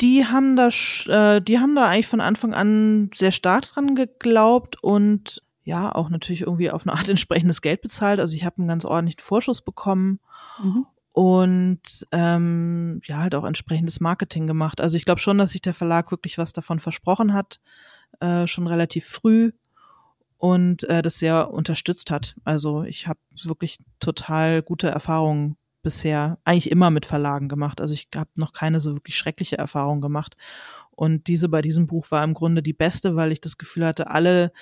die haben da, äh, die haben da eigentlich von Anfang an sehr stark dran geglaubt und ja, auch natürlich irgendwie auf eine Art entsprechendes Geld bezahlt. Also ich habe einen ganz ordentlichen Vorschuss bekommen mhm. und ähm, ja, halt auch entsprechendes Marketing gemacht. Also ich glaube schon, dass sich der Verlag wirklich was davon versprochen hat, äh, schon relativ früh und äh, das sehr unterstützt hat. Also ich habe wirklich total gute Erfahrungen bisher eigentlich immer mit Verlagen gemacht. Also ich habe noch keine so wirklich schreckliche Erfahrung gemacht. Und diese bei diesem Buch war im Grunde die beste, weil ich das Gefühl hatte, alle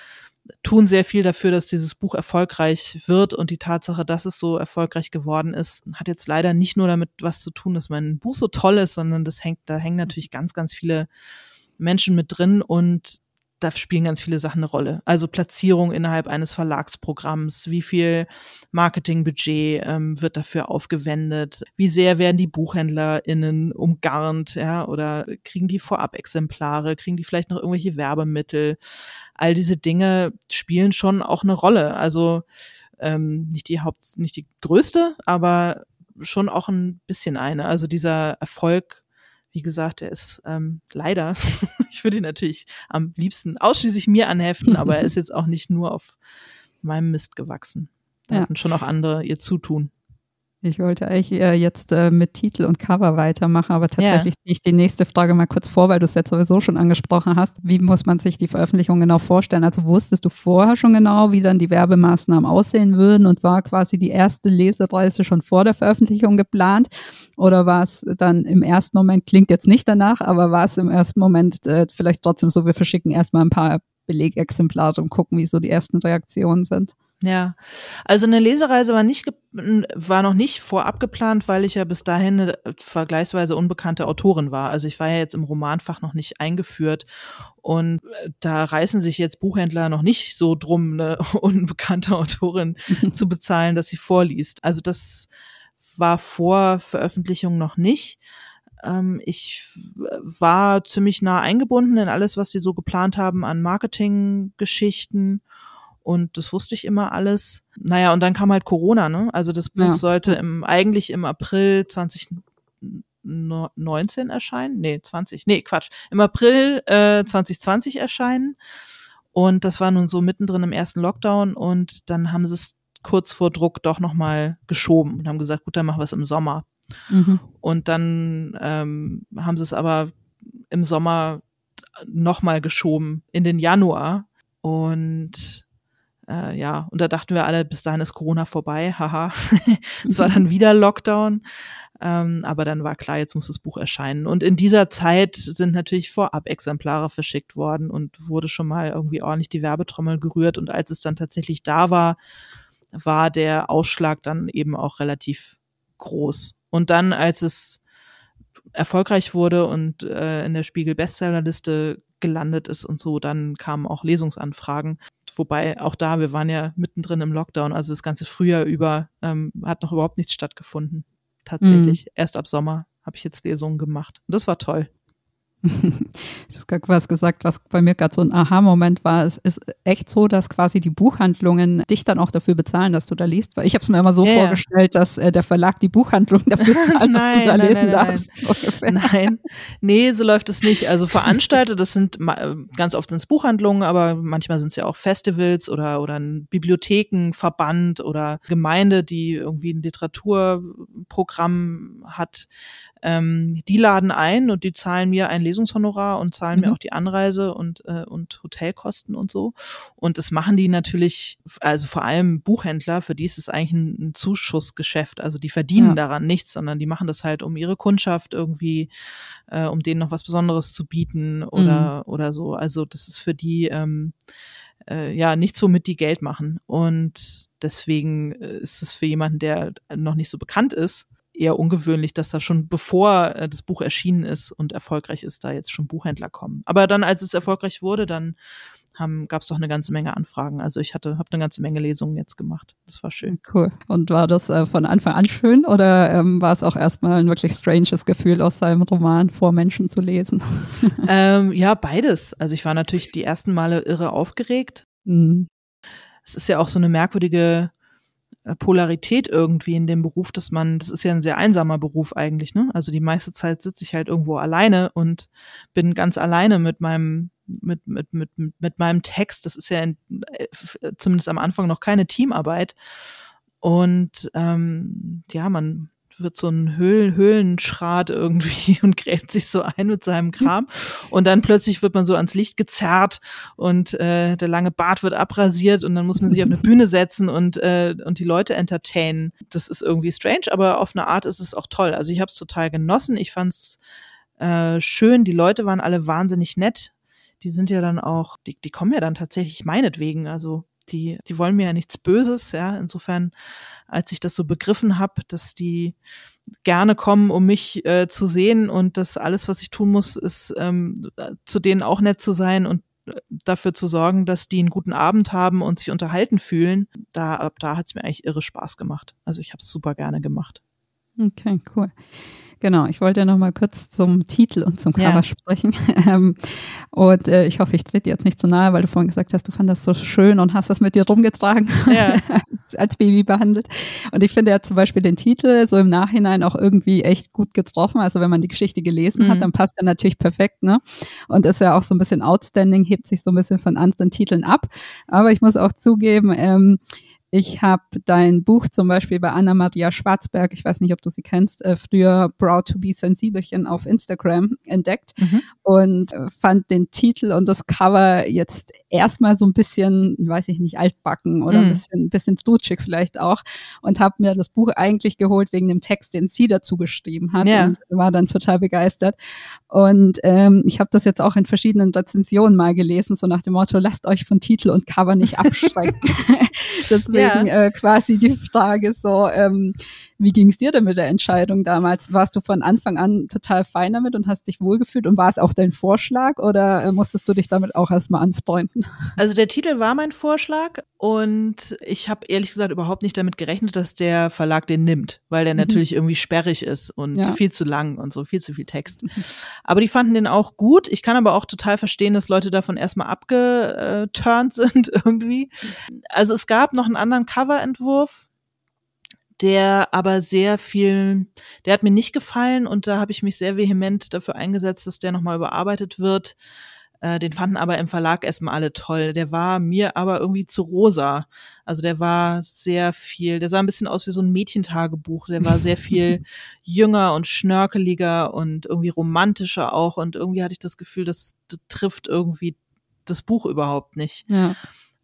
tun sehr viel dafür, dass dieses Buch erfolgreich wird und die Tatsache, dass es so erfolgreich geworden ist, hat jetzt leider nicht nur damit was zu tun, dass mein Buch so toll ist, sondern das hängt, da hängen natürlich ganz, ganz viele Menschen mit drin und da spielen ganz viele Sachen eine Rolle. Also Platzierung innerhalb eines Verlagsprogramms, wie viel Marketingbudget ähm, wird dafür aufgewendet, wie sehr werden die BuchhändlerInnen umgarnt, ja, oder kriegen die Vorab-Exemplare, kriegen die vielleicht noch irgendwelche Werbemittel. All diese Dinge spielen schon auch eine Rolle. Also ähm, nicht die Haupt, nicht die größte, aber schon auch ein bisschen eine. Also dieser Erfolg wie gesagt, er ist ähm, leider, ich würde ihn natürlich am liebsten ausschließlich mir anheften, aber er ist jetzt auch nicht nur auf meinem Mist gewachsen. Da ja. hatten schon auch andere ihr Zutun. Ich wollte eigentlich äh, jetzt äh, mit Titel und Cover weitermachen, aber tatsächlich ja. ich die nächste Frage mal kurz vor, weil du es jetzt sowieso schon angesprochen hast. Wie muss man sich die Veröffentlichung genau vorstellen? Also wusstest du vorher schon genau, wie dann die Werbemaßnahmen aussehen würden und war quasi die erste Lesereise schon vor der Veröffentlichung geplant? Oder war es dann im ersten Moment, klingt jetzt nicht danach, aber war es im ersten Moment äh, vielleicht trotzdem so, wir verschicken erstmal ein paar Belegexemplare und gucken, wie so die ersten Reaktionen sind. Ja, also eine Lesereise war nicht war noch nicht vorab geplant, weil ich ja bis dahin eine vergleichsweise unbekannte Autorin war. Also ich war ja jetzt im Romanfach noch nicht eingeführt und äh, da reißen sich jetzt Buchhändler noch nicht so drum, eine unbekannte Autorin zu bezahlen, dass sie vorliest. Also das war vor Veröffentlichung noch nicht. Ähm, ich war ziemlich nah eingebunden in alles, was sie so geplant haben an Marketinggeschichten. Und das wusste ich immer alles. Naja, und dann kam halt Corona, ne? Also das Buch ja. sollte im, eigentlich im April 2019 erscheinen. Nee, 20. Nee, Quatsch. Im April äh, 2020 erscheinen. Und das war nun so mittendrin im ersten Lockdown. Und dann haben sie es kurz vor Druck doch nochmal geschoben und haben gesagt, gut, dann machen wir es im Sommer. Mhm. Und dann ähm, haben sie es aber im Sommer nochmal geschoben in den Januar. Und äh, ja, und da dachten wir alle, bis dahin ist Corona vorbei, haha. es war dann wieder Lockdown. Ähm, aber dann war klar, jetzt muss das Buch erscheinen. Und in dieser Zeit sind natürlich vorab Exemplare verschickt worden und wurde schon mal irgendwie ordentlich die Werbetrommel gerührt. Und als es dann tatsächlich da war, war der Ausschlag dann eben auch relativ groß. Und dann, als es erfolgreich wurde und äh, in der Spiegel Bestsellerliste gelandet ist und so, dann kamen auch Lesungsanfragen. Wobei auch da, wir waren ja mittendrin im Lockdown, also das ganze Frühjahr über ähm, hat noch überhaupt nichts stattgefunden. Tatsächlich. Mhm. Erst ab Sommer habe ich jetzt Lesungen gemacht. Und das war toll. Du hast gerade was gesagt, was bei mir gerade so ein Aha-Moment war. Es ist echt so, dass quasi die Buchhandlungen dich dann auch dafür bezahlen, dass du da liest. Weil ich habe es mir immer so ja, vorgestellt, dass äh, der Verlag die Buchhandlung dafür zahlt, dass du da nein, lesen nein, darfst. Nein. nein, nee, so läuft es nicht. Also Veranstalter, das sind ganz oft ins Buchhandlungen, aber manchmal sind es ja auch Festivals oder, oder ein Bibliothekenverband oder Gemeinde, die irgendwie ein Literaturprogramm hat ähm, die laden ein und die zahlen mir ein Lesungshonorar und zahlen mhm. mir auch die Anreise und, äh, und Hotelkosten und so. Und das machen die natürlich, also vor allem Buchhändler, für die ist es eigentlich ein, ein Zuschussgeschäft. Also die verdienen ja. daran nichts, sondern die machen das halt, um ihre Kundschaft irgendwie, äh, um denen noch was Besonderes zu bieten oder, mhm. oder so. Also das ist für die, ähm, äh, ja, nichts, womit die Geld machen. Und deswegen äh, ist es für jemanden, der noch nicht so bekannt ist, eher ungewöhnlich, dass da schon bevor äh, das Buch erschienen ist und erfolgreich ist, da jetzt schon Buchhändler kommen. Aber dann, als es erfolgreich wurde, dann gab es doch eine ganze Menge Anfragen. Also ich hatte, habe eine ganze Menge Lesungen jetzt gemacht. Das war schön. Cool. Und war das äh, von Anfang an schön oder ähm, war es auch erstmal ein wirklich stranges Gefühl, aus seinem Roman vor Menschen zu lesen? ähm, ja, beides. Also ich war natürlich die ersten Male irre aufgeregt. Mhm. Es ist ja auch so eine merkwürdige Polarität irgendwie in dem Beruf, dass man, das ist ja ein sehr einsamer Beruf eigentlich, ne? Also die meiste Zeit sitze ich halt irgendwo alleine und bin ganz alleine mit meinem mit, mit, mit, mit meinem Text. Das ist ja in, äh, zumindest am Anfang noch keine Teamarbeit. Und ähm, ja, man wird so ein Höhlen, Höhlenschrat irgendwie und gräbt sich so ein mit seinem Kram. Und dann plötzlich wird man so ans Licht gezerrt und äh, der lange Bart wird abrasiert und dann muss man sich auf eine Bühne setzen und, äh, und die Leute entertainen. Das ist irgendwie strange, aber auf eine Art ist es auch toll. Also ich habe es total genossen. Ich fand es äh, schön. Die Leute waren alle wahnsinnig nett. Die sind ja dann auch, die, die kommen ja dann tatsächlich meinetwegen. Also die, die wollen mir ja nichts Böses, ja. Insofern, als ich das so begriffen habe, dass die gerne kommen, um mich äh, zu sehen und dass alles, was ich tun muss, ist ähm, zu denen auch nett zu sein und äh, dafür zu sorgen, dass die einen guten Abend haben und sich unterhalten fühlen, da, da hat es mir eigentlich irre Spaß gemacht. Also ich habe es super gerne gemacht. Okay, cool. Genau, ich wollte noch mal kurz zum Titel und zum Cover ja. sprechen. Ähm, und äh, ich hoffe, ich trete dir jetzt nicht zu nahe, weil du vorhin gesagt hast, du fandest das so schön und hast das mit dir rumgetragen, ja. als Baby behandelt. Und ich finde ja zum Beispiel den Titel so im Nachhinein auch irgendwie echt gut getroffen. Also wenn man die Geschichte gelesen mhm. hat, dann passt er natürlich perfekt, ne? Und ist ja auch so ein bisschen outstanding, hebt sich so ein bisschen von anderen Titeln ab. Aber ich muss auch zugeben, ähm, ich habe dein Buch zum Beispiel bei Anna-Maria Schwarzberg, ich weiß nicht, ob du sie kennst, äh, früher Proud to be Sensibelchen auf Instagram entdeckt mhm. und äh, fand den Titel und das Cover jetzt erstmal so ein bisschen, weiß ich nicht, altbacken oder mhm. ein bisschen, bisschen trutschig vielleicht auch und habe mir das Buch eigentlich geholt wegen dem Text, den sie dazu geschrieben hat ja. und war dann total begeistert. Und ähm, ich habe das jetzt auch in verschiedenen Rezensionen mal gelesen, so nach dem Motto, lasst euch von Titel und Cover nicht abschrecken. Deswegen ja. äh, quasi die Frage so, ähm, wie ging es dir denn mit der Entscheidung damals? Warst du von Anfang an total fein damit und hast dich wohlgefühlt und war es auch dein Vorschlag oder äh, musstest du dich damit auch erstmal anfreunden? Also der Titel war mein Vorschlag und ich habe ehrlich gesagt überhaupt nicht damit gerechnet, dass der Verlag den nimmt, weil der mhm. natürlich irgendwie sperrig ist und ja. viel zu lang und so, viel zu viel Text. Aber die fanden den auch gut. Ich kann aber auch total verstehen, dass Leute davon erstmal abgeturnt sind irgendwie. Also es gab noch einen anderen Coverentwurf, der aber sehr viel, der hat mir nicht gefallen und da habe ich mich sehr vehement dafür eingesetzt, dass der nochmal überarbeitet wird. Äh, den fanden aber im Verlag erstmal alle toll. Der war mir aber irgendwie zu rosa. Also der war sehr viel, der sah ein bisschen aus wie so ein Mädchentagebuch. Der war sehr viel jünger und schnörkeliger und irgendwie romantischer auch. Und irgendwie hatte ich das Gefühl, das, das trifft irgendwie das Buch überhaupt nicht. Ja.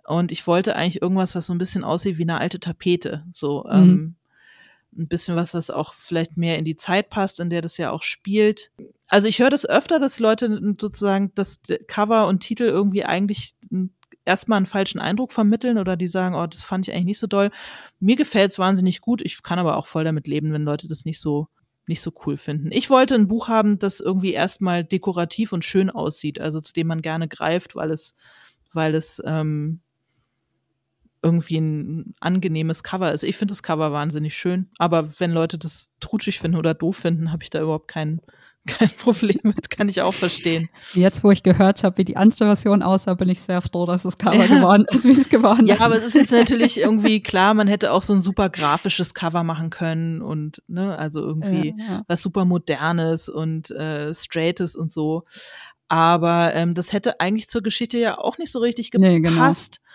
Und ich wollte eigentlich irgendwas, was so ein bisschen aussieht wie eine alte Tapete. So, mhm. ähm, ein bisschen was, was auch vielleicht mehr in die Zeit passt, in der das ja auch spielt. Also ich höre das öfter, dass Leute sozusagen das Cover und Titel irgendwie eigentlich erstmal einen falschen Eindruck vermitteln oder die sagen, oh, das fand ich eigentlich nicht so doll. Mir gefällt es wahnsinnig gut. Ich kann aber auch voll damit leben, wenn Leute das nicht so nicht so cool finden. Ich wollte ein Buch haben, das irgendwie erstmal dekorativ und schön aussieht, also zu dem man gerne greift, weil es, weil es ähm, irgendwie ein angenehmes Cover ist. Ich finde das Cover wahnsinnig schön, aber wenn Leute das trutschig finden oder doof finden, habe ich da überhaupt kein, kein Problem mit, kann ich auch verstehen. Jetzt, wo ich gehört habe, wie die andere Version aussah, bin ich sehr froh, dass das Cover ja. geworden ist, wie es geworden ja, ist. Ja, aber es ist jetzt natürlich irgendwie klar, man hätte auch so ein super grafisches Cover machen können und ne, also irgendwie ja. was super modernes und äh, straightes und so. Aber ähm, das hätte eigentlich zur Geschichte ja auch nicht so richtig gepasst. Nee, genau.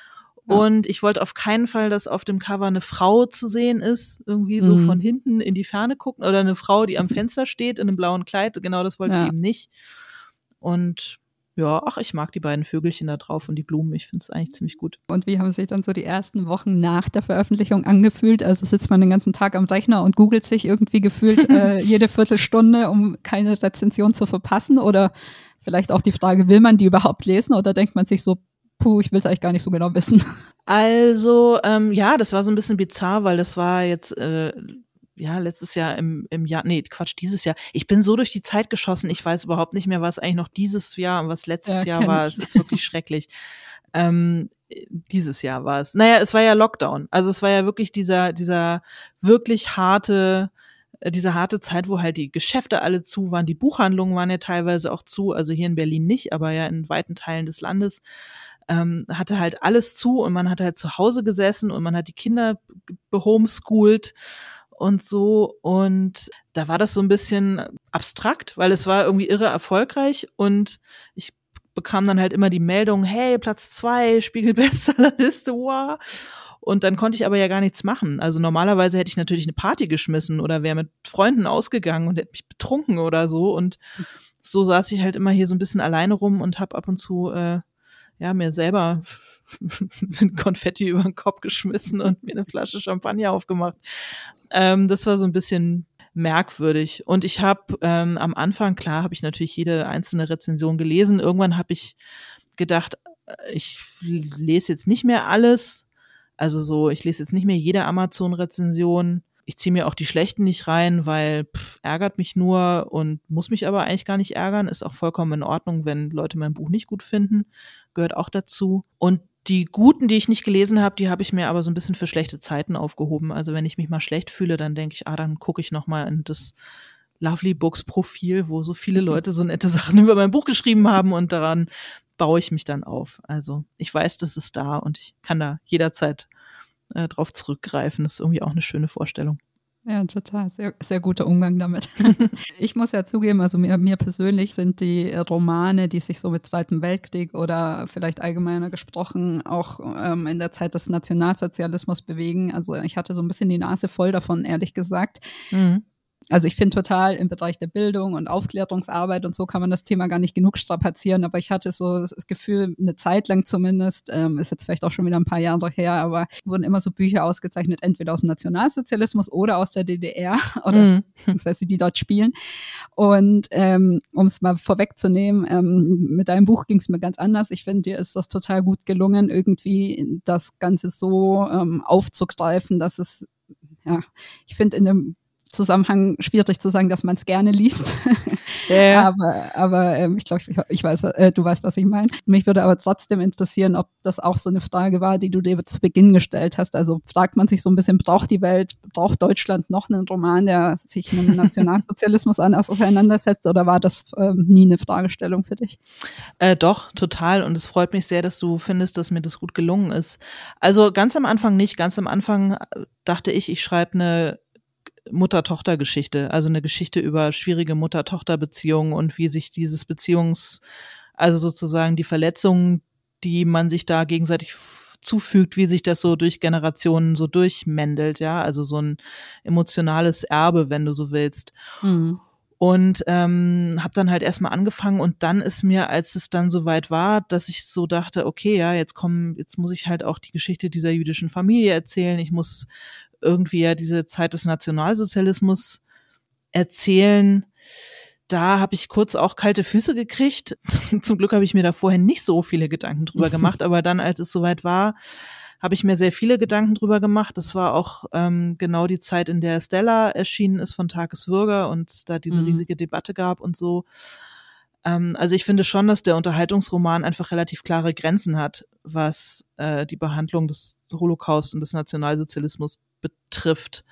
Und ich wollte auf keinen Fall, dass auf dem Cover eine Frau zu sehen ist, irgendwie so mhm. von hinten in die Ferne gucken oder eine Frau, die am Fenster steht in einem blauen Kleid. Genau das wollte ja. ich eben nicht. Und ja, ach, ich mag die beiden Vögelchen da drauf und die Blumen. Ich finde es eigentlich ziemlich gut. Und wie haben sich dann so die ersten Wochen nach der Veröffentlichung angefühlt? Also sitzt man den ganzen Tag am Rechner und googelt sich irgendwie gefühlt äh, jede Viertelstunde, um keine Rezension zu verpassen? Oder vielleicht auch die Frage, will man die überhaupt lesen oder denkt man sich so, puh, ich will es eigentlich gar nicht so genau wissen. Also, ähm, ja, das war so ein bisschen bizarr, weil das war jetzt, äh, ja, letztes Jahr im, im Jahr, nee, Quatsch, dieses Jahr. Ich bin so durch die Zeit geschossen, ich weiß überhaupt nicht mehr, was eigentlich noch dieses Jahr und was letztes ja, Jahr war. Ich. Es ist wirklich schrecklich. Ähm, dieses Jahr war es. Naja, es war ja Lockdown. Also es war ja wirklich dieser, dieser wirklich harte, äh, diese harte Zeit, wo halt die Geschäfte alle zu waren, die Buchhandlungen waren ja teilweise auch zu, also hier in Berlin nicht, aber ja in weiten Teilen des Landes ähm, hatte halt alles zu und man hat halt zu Hause gesessen und man hat die Kinder behomeschoolt und so. Und da war das so ein bisschen abstrakt, weil es war irgendwie irre erfolgreich und ich bekam dann halt immer die Meldung, hey, Platz zwei, Spiegel-Bestsellerliste, wow. Und dann konnte ich aber ja gar nichts machen. Also normalerweise hätte ich natürlich eine Party geschmissen oder wäre mit Freunden ausgegangen und hätte mich betrunken oder so. Und so saß ich halt immer hier so ein bisschen alleine rum und habe ab und zu äh, ja mir selber sind Konfetti über den Kopf geschmissen und mir eine Flasche Champagner aufgemacht. Ähm, das war so ein bisschen merkwürdig. Und ich habe ähm, am Anfang, klar, habe ich natürlich jede einzelne Rezension gelesen. Irgendwann habe ich gedacht, äh, ich lese jetzt nicht mehr alles. Also so, ich lese jetzt nicht mehr jede Amazon-Rezension. Ich ziehe mir auch die schlechten nicht rein, weil pff, ärgert mich nur und muss mich aber eigentlich gar nicht ärgern. Ist auch vollkommen in Ordnung, wenn Leute mein Buch nicht gut finden. Gehört auch dazu. Und die guten, die ich nicht gelesen habe, die habe ich mir aber so ein bisschen für schlechte Zeiten aufgehoben. Also wenn ich mich mal schlecht fühle, dann denke ich, ah, dann gucke ich noch mal in das Lovely Books Profil, wo so viele Leute so nette Sachen über mein Buch geschrieben haben und daran baue ich mich dann auf. Also ich weiß, das ist da und ich kann da jederzeit äh, drauf zurückgreifen. Das ist irgendwie auch eine schöne Vorstellung. Ja, total. Sehr, sehr guter Umgang damit. ich muss ja zugeben, also mir, mir persönlich sind die Romane, die sich so mit Zweiten Weltkrieg oder vielleicht allgemeiner gesprochen auch ähm, in der Zeit des Nationalsozialismus bewegen. Also ich hatte so ein bisschen die Nase voll davon, ehrlich gesagt. Mhm also ich finde total im Bereich der Bildung und Aufklärungsarbeit und so kann man das Thema gar nicht genug strapazieren, aber ich hatte so das Gefühl, eine Zeit lang zumindest, ähm, ist jetzt vielleicht auch schon wieder ein paar Jahre her, aber wurden immer so Bücher ausgezeichnet, entweder aus dem Nationalsozialismus oder aus der DDR oder mhm. beziehungsweise die dort spielen. Und ähm, um es mal vorwegzunehmen, ähm, mit deinem Buch ging es mir ganz anders. Ich finde, dir ist das total gut gelungen, irgendwie das Ganze so ähm, aufzugreifen, dass es ja, ich finde, in dem Zusammenhang schwierig zu sagen, dass man es gerne liest. Ja. aber aber ähm, ich glaube, ich, ich, weiß, äh, du weißt, was ich meine. Mich würde aber trotzdem interessieren, ob das auch so eine Frage war, die du dir zu Beginn gestellt hast. Also fragt man sich so ein bisschen, braucht die Welt, braucht Deutschland noch einen Roman, der sich mit dem Nationalsozialismus anders auseinandersetzt oder war das ähm, nie eine Fragestellung für dich? Äh, doch, total. Und es freut mich sehr, dass du findest, dass mir das gut gelungen ist. Also ganz am Anfang nicht. Ganz am Anfang äh, dachte ich, ich schreibe eine Mutter-Tochter-Geschichte, also eine Geschichte über schwierige Mutter-Tochter-Beziehungen und wie sich dieses Beziehungs, also sozusagen die Verletzungen, die man sich da gegenseitig zufügt, wie sich das so durch Generationen so durchmändelt, ja, also so ein emotionales Erbe, wenn du so willst. Mhm. Und ähm, habe dann halt erstmal angefangen und dann ist mir, als es dann soweit war, dass ich so dachte, okay, ja, jetzt kommen, jetzt muss ich halt auch die Geschichte dieser jüdischen Familie erzählen. Ich muss irgendwie ja diese Zeit des Nationalsozialismus erzählen. Da habe ich kurz auch kalte Füße gekriegt. Zum Glück habe ich mir da vorher nicht so viele Gedanken drüber gemacht, aber dann, als es soweit war, habe ich mir sehr viele Gedanken drüber gemacht. Das war auch ähm, genau die Zeit, in der Stella erschienen ist von Tageswürger und da diese mhm. riesige Debatte gab und so. Ähm, also ich finde schon, dass der Unterhaltungsroman einfach relativ klare Grenzen hat, was äh, die Behandlung des Holocaust und des Nationalsozialismus betrifft.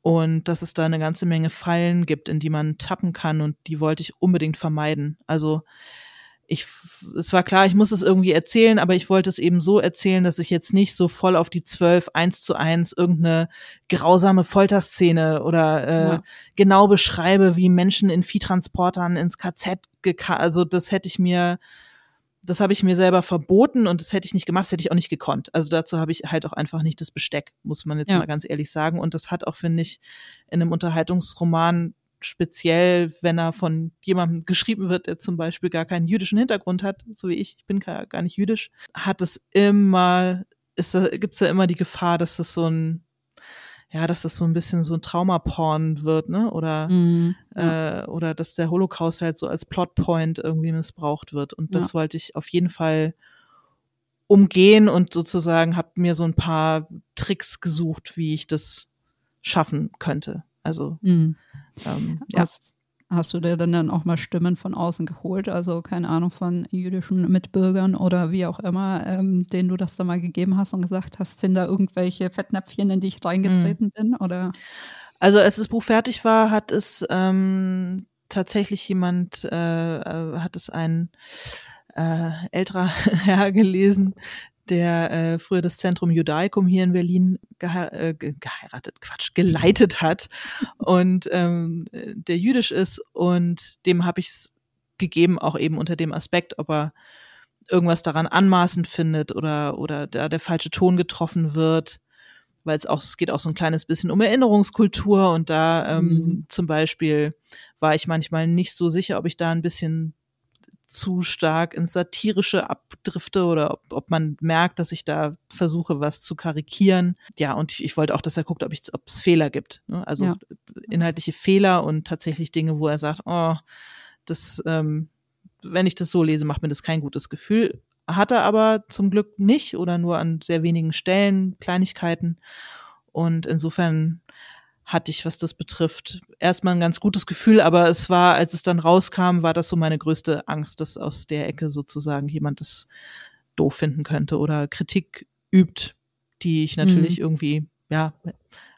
Und dass es da eine ganze Menge Fallen gibt, in die man tappen kann und die wollte ich unbedingt vermeiden. Also ich, es war klar, ich muss es irgendwie erzählen, aber ich wollte es eben so erzählen, dass ich jetzt nicht so voll auf die zwölf eins zu eins irgendeine grausame Folterszene oder äh, ja. genau beschreibe, wie Menschen in Viehtransportern ins KZ, also das hätte ich mir das habe ich mir selber verboten und das hätte ich nicht gemacht, das hätte ich auch nicht gekonnt. Also dazu habe ich halt auch einfach nicht das Besteck, muss man jetzt ja. mal ganz ehrlich sagen. Und das hat auch, finde ich, in einem Unterhaltungsroman speziell, wenn er von jemandem geschrieben wird, der zum Beispiel gar keinen jüdischen Hintergrund hat, so wie ich, ich bin gar nicht jüdisch, hat es immer, ist, gibt es ja immer die Gefahr, dass das so ein ja, dass das so ein bisschen so ein Traumaporn wird, ne? Oder, mm, ja. äh, oder dass der Holocaust halt so als Plotpoint irgendwie missbraucht wird. Und das ja. wollte ich auf jeden Fall umgehen und sozusagen habe mir so ein paar Tricks gesucht, wie ich das schaffen könnte. Also mm. ähm, ja. Hast du dir dann, dann auch mal Stimmen von außen geholt, also keine Ahnung von jüdischen Mitbürgern oder wie auch immer, ähm, denen du das da mal gegeben hast und gesagt hast, sind da irgendwelche Fettnäpfchen, in die ich reingetreten mhm. bin? Oder? Also als das Buch fertig war, hat es ähm, tatsächlich jemand, äh, äh hat es ein äh, älterer Herr gelesen, der äh, früher das Zentrum Judaicum hier in Berlin gehe äh, geheiratet, Quatsch, geleitet hat und ähm, der jüdisch ist und dem habe ich es gegeben, auch eben unter dem Aspekt, ob er irgendwas daran anmaßend findet oder, oder da der falsche Ton getroffen wird, weil es auch, es geht auch so ein kleines bisschen um Erinnerungskultur und da ähm, mhm. zum Beispiel war ich manchmal nicht so sicher, ob ich da ein bisschen zu stark ins Satirische abdrifte oder ob, ob man merkt, dass ich da versuche, was zu karikieren. Ja, und ich, ich wollte auch, dass er guckt, ob es Fehler gibt. Ne? Also ja. inhaltliche Fehler und tatsächlich Dinge, wo er sagt, oh, das, ähm, wenn ich das so lese, macht mir das kein gutes Gefühl. Hat er aber zum Glück nicht oder nur an sehr wenigen Stellen, Kleinigkeiten. Und insofern hatte ich, was das betrifft, erstmal ein ganz gutes Gefühl, aber es war, als es dann rauskam, war das so meine größte Angst, dass aus der Ecke sozusagen jemand das doof finden könnte oder Kritik übt, die ich natürlich mhm. irgendwie, ja,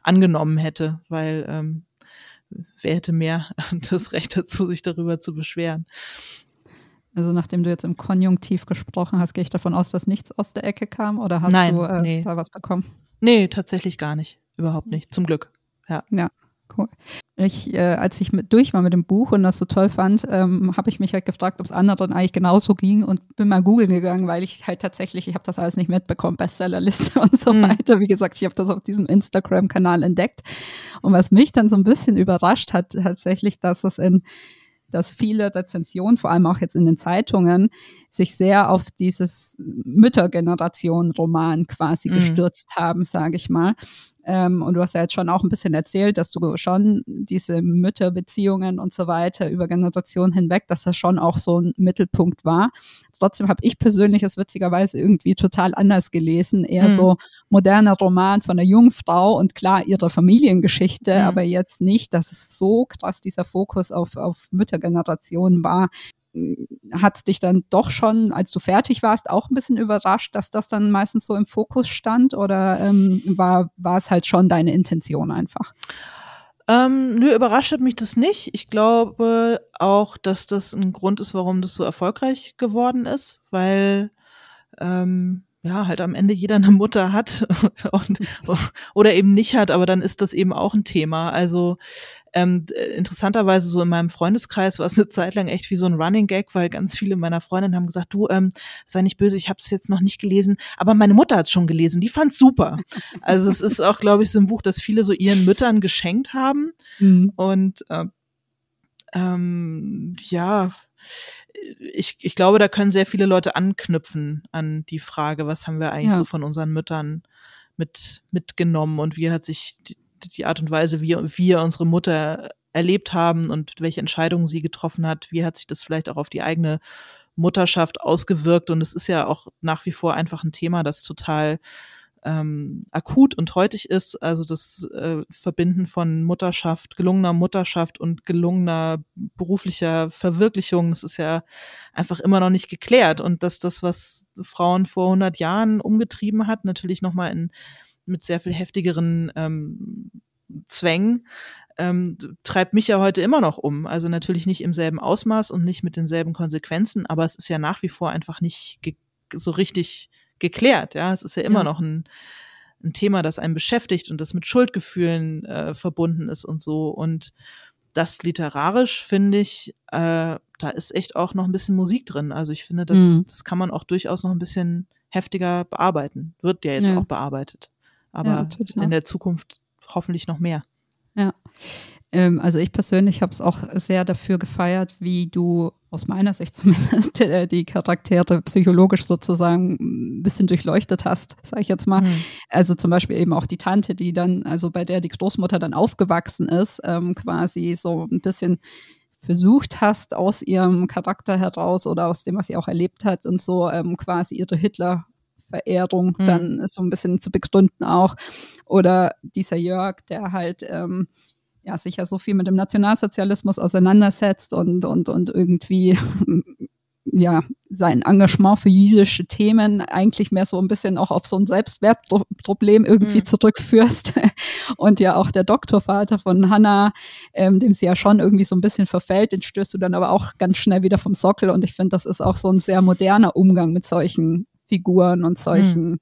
angenommen hätte, weil ähm, wer hätte mehr das Recht dazu, sich darüber zu beschweren. Also nachdem du jetzt im Konjunktiv gesprochen hast, gehe ich davon aus, dass nichts aus der Ecke kam oder hast Nein, du äh, nee. da was bekommen? Nee, tatsächlich gar nicht. Überhaupt nicht. Zum Glück. Ja. Ja, cool. Ich, äh, als ich mit, durch war mit dem Buch und das so toll fand, ähm, habe ich mich halt gefragt, ob es anderen eigentlich genauso ging und bin mal googeln gegangen, weil ich halt tatsächlich, ich habe das alles nicht mitbekommen, Bestsellerliste und so mhm. weiter. Wie gesagt, ich habe das auf diesem Instagram-Kanal entdeckt. Und was mich dann so ein bisschen überrascht hat, tatsächlich, dass es in dass viele Rezensionen, vor allem auch jetzt in den Zeitungen, sich sehr auf dieses Müttergeneration-Roman quasi mhm. gestürzt haben, sage ich mal. Ähm, und du hast ja jetzt schon auch ein bisschen erzählt, dass du schon diese Mütterbeziehungen und so weiter über Generationen hinweg, dass das schon auch so ein Mittelpunkt war. Trotzdem habe ich persönlich es witzigerweise irgendwie total anders gelesen. Eher mhm. so moderner Roman von einer jungen Frau und klar ihre Familiengeschichte, mhm. aber jetzt nicht, dass es so krass dieser Fokus auf, auf Müttergenerationen war hat dich dann doch schon, als du fertig warst, auch ein bisschen überrascht, dass das dann meistens so im Fokus stand oder ähm, war, war es halt schon deine Intention einfach? Ähm, nö, überrascht hat mich das nicht. Ich glaube auch, dass das ein Grund ist, warum das so erfolgreich geworden ist, weil ähm, ja, halt am Ende jeder eine Mutter hat und, oder eben nicht hat, aber dann ist das eben auch ein Thema. Also ähm, interessanterweise so in meinem Freundeskreis war es eine Zeit lang echt wie so ein Running Gag, weil ganz viele meiner Freundinnen haben gesagt, du, ähm, sei nicht böse, ich habe es jetzt noch nicht gelesen, aber meine Mutter hat es schon gelesen, die fand's super. Also es ist auch, glaube ich, so ein Buch, das viele so ihren Müttern geschenkt haben. Mhm. Und äh, ähm, ja, ich, ich glaube, da können sehr viele Leute anknüpfen an die Frage, was haben wir eigentlich ja. so von unseren Müttern mit, mitgenommen und wie hat sich die, Art und Weise, wie wir unsere Mutter erlebt haben und welche Entscheidungen sie getroffen hat, wie hat sich das vielleicht auch auf die eigene Mutterschaft ausgewirkt. Und es ist ja auch nach wie vor einfach ein Thema, das total ähm, akut und heutig ist. Also das äh, Verbinden von Mutterschaft, gelungener Mutterschaft und gelungener beruflicher Verwirklichung, das ist ja einfach immer noch nicht geklärt. Und dass das, was Frauen vor 100 Jahren umgetrieben hat, natürlich nochmal in mit sehr viel heftigeren ähm, Zwängen, ähm, treibt mich ja heute immer noch um. Also natürlich nicht im selben Ausmaß und nicht mit denselben Konsequenzen, aber es ist ja nach wie vor einfach nicht so richtig geklärt. Ja, es ist ja immer ja. noch ein, ein Thema, das einen beschäftigt und das mit Schuldgefühlen äh, verbunden ist und so. Und das literarisch finde ich, äh, da ist echt auch noch ein bisschen Musik drin. Also ich finde, das, mhm. das kann man auch durchaus noch ein bisschen heftiger bearbeiten. Wird ja jetzt ja. auch bearbeitet. Aber ja, in der Zukunft hoffentlich noch mehr. Ja. Ähm, also ich persönlich habe es auch sehr dafür gefeiert, wie du aus meiner Sicht zumindest die Charaktere psychologisch sozusagen ein bisschen durchleuchtet hast, sage ich jetzt mal. Mhm. Also zum Beispiel eben auch die Tante, die dann, also bei der die Großmutter dann aufgewachsen ist, ähm, quasi so ein bisschen versucht hast, aus ihrem Charakter heraus oder aus dem, was sie auch erlebt hat und so ähm, quasi ihre Hitler Verehrung mhm. dann so ein bisschen zu begründen auch. Oder dieser Jörg, der halt ähm, ja, sich ja so viel mit dem Nationalsozialismus auseinandersetzt und, und, und irgendwie ja, sein Engagement für jüdische Themen eigentlich mehr so ein bisschen auch auf so ein Selbstwertproblem irgendwie mhm. zurückführst. und ja auch der Doktorvater von Hannah, ähm, dem sie ja schon irgendwie so ein bisschen verfällt, den stößt du dann aber auch ganz schnell wieder vom Sockel und ich finde, das ist auch so ein sehr moderner Umgang mit solchen Figuren und solchen mhm.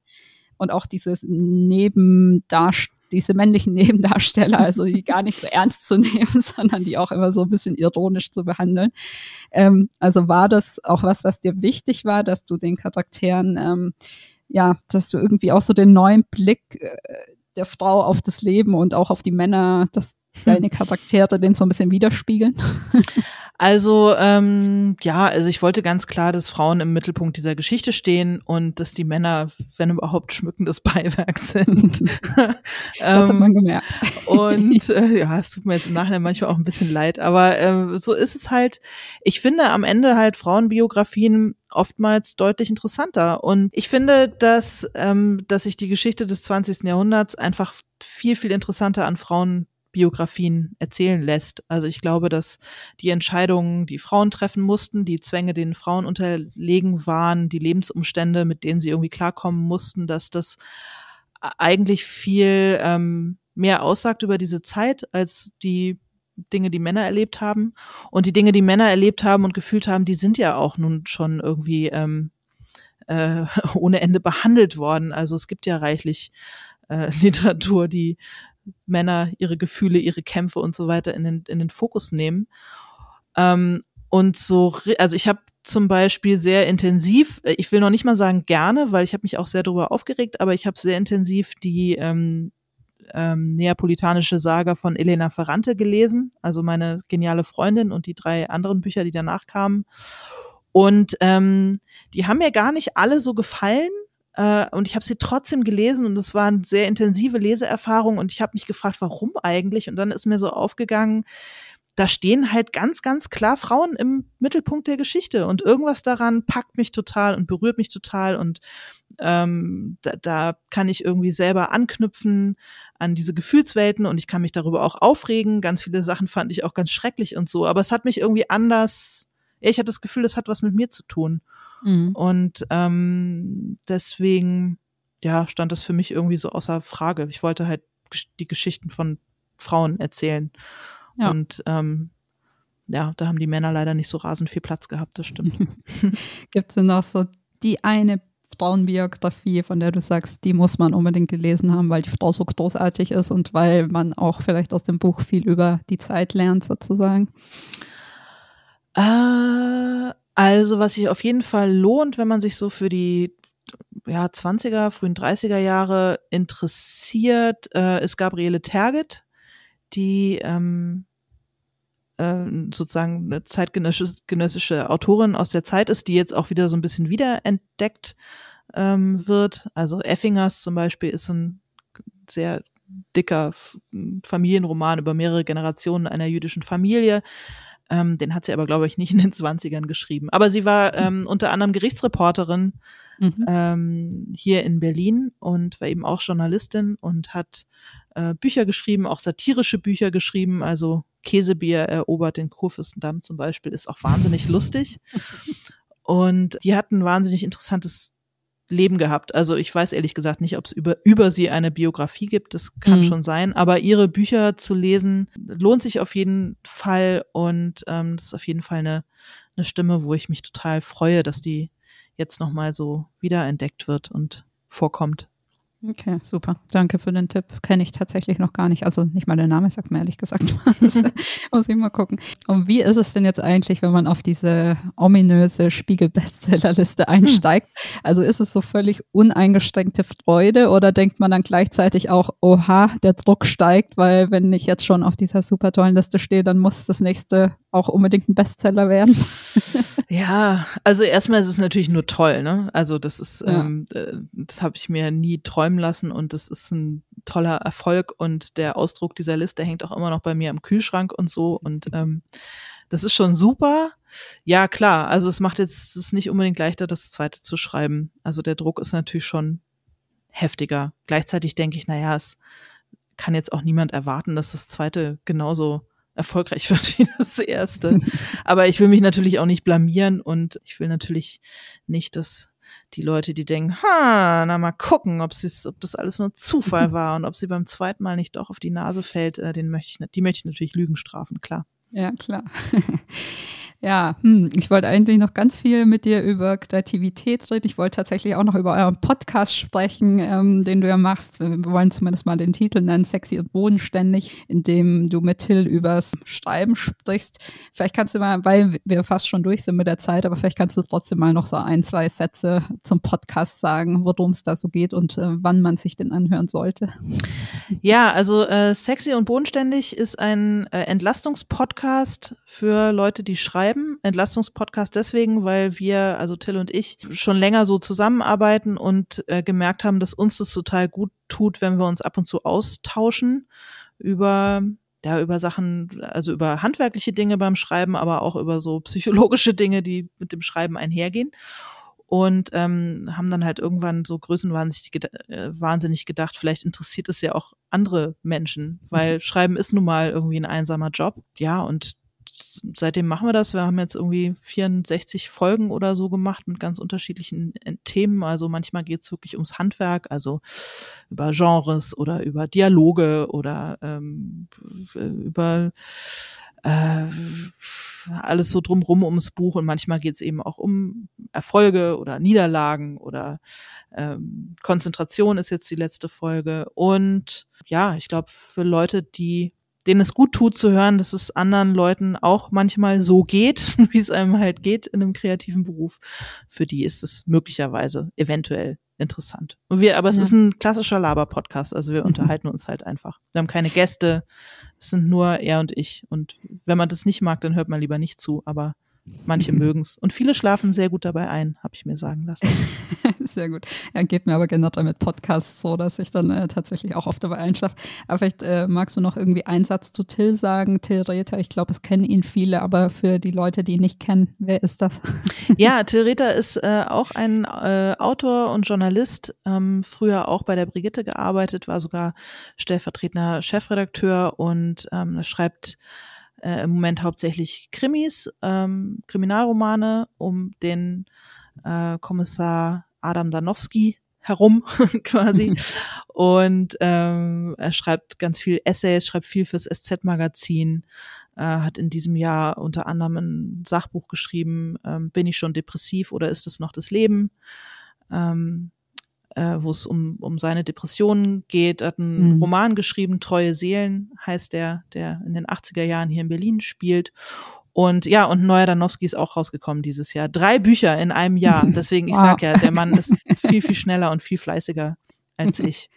und auch dieses Nebendarstellung diese männlichen Nebendarsteller, also die gar nicht so ernst zu nehmen, sondern die auch immer so ein bisschen ironisch zu behandeln. Ähm, also war das auch was, was dir wichtig war, dass du den Charakteren, ähm, ja, dass du irgendwie auch so den neuen Blick äh, der Frau auf das Leben und auch auf die Männer, dass deine Charaktere den so ein bisschen widerspiegeln? Also ähm, ja, also ich wollte ganz klar, dass Frauen im Mittelpunkt dieser Geschichte stehen und dass die Männer, wenn überhaupt, schmückendes Beiwerk sind. das hat man gemerkt. und äh, ja, es tut mir jetzt im Nachhinein manchmal auch ein bisschen leid, aber äh, so ist es halt. Ich finde am Ende halt Frauenbiografien oftmals deutlich interessanter. Und ich finde, dass, ähm, dass sich die Geschichte des 20. Jahrhunderts einfach viel, viel interessanter an Frauen Biografien erzählen lässt. Also ich glaube, dass die Entscheidungen, die Frauen treffen mussten, die Zwänge, denen Frauen unterlegen waren, die Lebensumstände, mit denen sie irgendwie klarkommen mussten, dass das eigentlich viel ähm, mehr aussagt über diese Zeit als die Dinge, die Männer erlebt haben. Und die Dinge, die Männer erlebt haben und gefühlt haben, die sind ja auch nun schon irgendwie ähm, äh, ohne Ende behandelt worden. Also es gibt ja reichlich äh, Literatur, die Männer ihre Gefühle, ihre Kämpfe und so weiter in den, in den Fokus nehmen. Ähm, und so, also ich habe zum Beispiel sehr intensiv, äh, ich will noch nicht mal sagen gerne, weil ich habe mich auch sehr darüber aufgeregt, aber ich habe sehr intensiv die ähm, ähm, neapolitanische Saga von Elena Ferrante gelesen, also meine geniale Freundin und die drei anderen Bücher, die danach kamen. Und ähm, die haben mir gar nicht alle so gefallen, äh, und ich habe sie trotzdem gelesen und es waren sehr intensive Leseerfahrungen und ich habe mich gefragt, warum eigentlich? Und dann ist mir so aufgegangen, da stehen halt ganz, ganz klar Frauen im Mittelpunkt der Geschichte und irgendwas daran packt mich total und berührt mich total und ähm, da, da kann ich irgendwie selber anknüpfen an diese Gefühlswelten und ich kann mich darüber auch aufregen. Ganz viele Sachen fand ich auch ganz schrecklich und so, aber es hat mich irgendwie anders, ich hatte das Gefühl, es hat was mit mir zu tun. Mhm. Und ähm, deswegen, ja, stand das für mich irgendwie so außer Frage. Ich wollte halt die Geschichten von Frauen erzählen. Ja. Und ähm, ja, da haben die Männer leider nicht so rasend viel Platz gehabt, das stimmt. Gibt es denn noch so die eine Frauenbiografie, von der du sagst, die muss man unbedingt gelesen haben, weil die Frau so großartig ist und weil man auch vielleicht aus dem Buch viel über die Zeit lernt, sozusagen? Äh, also, was sich auf jeden Fall lohnt, wenn man sich so für die ja, 20er, frühen 30er Jahre interessiert, äh, ist Gabriele Terget, die ähm, äh, sozusagen eine zeitgenössische Autorin aus der Zeit ist, die jetzt auch wieder so ein bisschen wiederentdeckt ähm, wird. Also Effingers zum Beispiel ist ein sehr dicker Familienroman über mehrere Generationen einer jüdischen Familie. Ähm, den hat sie aber, glaube ich, nicht in den 20ern geschrieben. Aber sie war ähm, unter anderem Gerichtsreporterin mhm. ähm, hier in Berlin und war eben auch Journalistin und hat äh, Bücher geschrieben, auch satirische Bücher geschrieben. Also Käsebier erobert den Kurfürstendamm zum Beispiel, ist auch wahnsinnig lustig. Und die hat ein wahnsinnig interessantes Leben gehabt. Also ich weiß ehrlich gesagt nicht, ob es über, über sie eine Biografie gibt. Das kann mhm. schon sein. Aber ihre Bücher zu lesen lohnt sich auf jeden Fall. Und ähm, das ist auf jeden Fall eine, eine Stimme, wo ich mich total freue, dass die jetzt nochmal so wiederentdeckt wird und vorkommt. Okay, super. Danke für den Tipp. Kenne ich tatsächlich noch gar nicht. Also nicht mal der Name sagt mir ehrlich gesagt. muss ich mal gucken. Und wie ist es denn jetzt eigentlich, wenn man auf diese ominöse Spiegel-Bestsellerliste einsteigt? Hm. Also ist es so völlig uneingeschränkte Freude oder denkt man dann gleichzeitig auch, oha, der Druck steigt, weil wenn ich jetzt schon auf dieser super tollen Liste stehe, dann muss das nächste auch unbedingt ein Bestseller werden? ja, also erstmal ist es natürlich nur toll, ne? Also das ist, ja. ähm, äh, das habe ich mir nie träumen lassen und das ist ein toller Erfolg und der Ausdruck dieser Liste hängt auch immer noch bei mir am Kühlschrank und so und ähm, das ist schon super. Ja, klar, also es macht jetzt es nicht unbedingt leichter, das zweite zu schreiben. Also der Druck ist natürlich schon heftiger. Gleichzeitig denke ich, naja, es kann jetzt auch niemand erwarten, dass das zweite genauso erfolgreich wird wie das erste. Aber ich will mich natürlich auch nicht blamieren und ich will natürlich nicht, dass die Leute, die denken, ha, na mal gucken, ob, ob das alles nur Zufall war und ob sie beim zweiten Mal nicht doch auf die Nase fällt, äh, den möchte ich, die möchte ich natürlich Lügen strafen, klar. Ja, klar. Ja, hm, ich wollte eigentlich noch ganz viel mit dir über Kreativität reden. Ich wollte tatsächlich auch noch über euren Podcast sprechen, ähm, den du ja machst. Wir wollen zumindest mal den Titel nennen, Sexy und Bodenständig, in dem du mit Till übers Schreiben sprichst. Vielleicht kannst du mal, weil wir fast schon durch sind mit der Zeit, aber vielleicht kannst du trotzdem mal noch so ein, zwei Sätze zum Podcast sagen, worum es da so geht und äh, wann man sich den anhören sollte. Ja, also äh, Sexy und Bodenständig ist ein äh, Entlastungspodcast für Leute, die schreiben schreiben. Entlastungspodcast deswegen, weil wir, also Till und ich, schon länger so zusammenarbeiten und äh, gemerkt haben, dass uns das total gut tut, wenn wir uns ab und zu austauschen über ja, über Sachen, also über handwerkliche Dinge beim Schreiben, aber auch über so psychologische Dinge, die mit dem Schreiben einhergehen und ähm, haben dann halt irgendwann so größenwahnsinnig äh, wahnsinnig gedacht, vielleicht interessiert es ja auch andere Menschen, weil mhm. Schreiben ist nun mal irgendwie ein einsamer Job. Ja, und seitdem machen wir das. Wir haben jetzt irgendwie 64 Folgen oder so gemacht mit ganz unterschiedlichen äh, Themen. Also manchmal geht es wirklich ums Handwerk, also über Genres oder über Dialoge oder ähm, über äh, alles so drumrum ums Buch und manchmal geht es eben auch um Erfolge oder Niederlagen oder ähm, Konzentration ist jetzt die letzte Folge. Und ja, ich glaube, für Leute, die denen es gut tut zu hören, dass es anderen Leuten auch manchmal so geht, wie es einem halt geht in einem kreativen Beruf. Für die ist es möglicherweise eventuell interessant. Und wir, aber es ja. ist ein klassischer Laber-Podcast, also wir mhm. unterhalten uns halt einfach. Wir haben keine Gäste, es sind nur er und ich. Und wenn man das nicht mag, dann hört man lieber nicht zu, aber Manche mögen es. Und viele schlafen sehr gut dabei ein, habe ich mir sagen lassen. sehr gut. Ja, geht mir aber generell mit Podcasts so, dass ich dann äh, tatsächlich auch oft dabei einschlafe. Aber vielleicht äh, magst du noch irgendwie einen Satz zu Till sagen. Till Rether, ich glaube, es kennen ihn viele, aber für die Leute, die ihn nicht kennen, wer ist das? ja, Till Rether ist äh, auch ein äh, Autor und Journalist, ähm, früher auch bei der Brigitte gearbeitet, war sogar stellvertretender Chefredakteur und ähm, schreibt äh, im Moment hauptsächlich Krimis, ähm, Kriminalromane um den äh, Kommissar Adam Danowski herum quasi. Und ähm, er schreibt ganz viel Essays, schreibt viel fürs SZ-Magazin, äh, hat in diesem Jahr unter anderem ein Sachbuch geschrieben, ähm, Bin ich schon depressiv oder ist es noch das Leben? Ähm, äh, wo es um, um seine Depressionen geht. Er hat einen mhm. Roman geschrieben, Treue Seelen heißt der, der in den 80er Jahren hier in Berlin spielt. Und ja, und Neuer Danowski ist auch rausgekommen dieses Jahr. Drei Bücher in einem Jahr. Deswegen, ich wow. sag ja, der Mann ist viel, viel schneller und viel fleißiger als ich.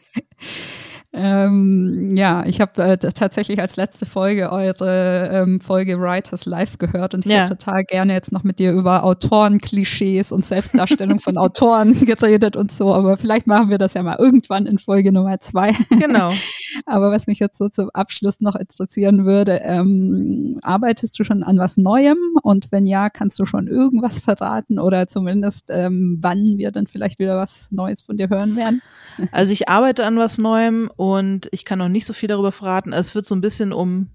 Ähm, ja, ich habe äh, tatsächlich als letzte Folge eure ähm, Folge Writers Live gehört und ich ja. hätte total gerne jetzt noch mit dir über Autorenklischees und Selbstdarstellung von Autoren geredet und so, aber vielleicht machen wir das ja mal irgendwann in Folge Nummer zwei. Genau. aber was mich jetzt so zum Abschluss noch interessieren würde, ähm, arbeitest du schon an was Neuem und wenn ja, kannst du schon irgendwas verraten oder zumindest ähm, wann wir dann vielleicht wieder was Neues von dir hören werden? Also ich arbeite an was Neuem und ich kann noch nicht so viel darüber verraten. Es wird so ein bisschen um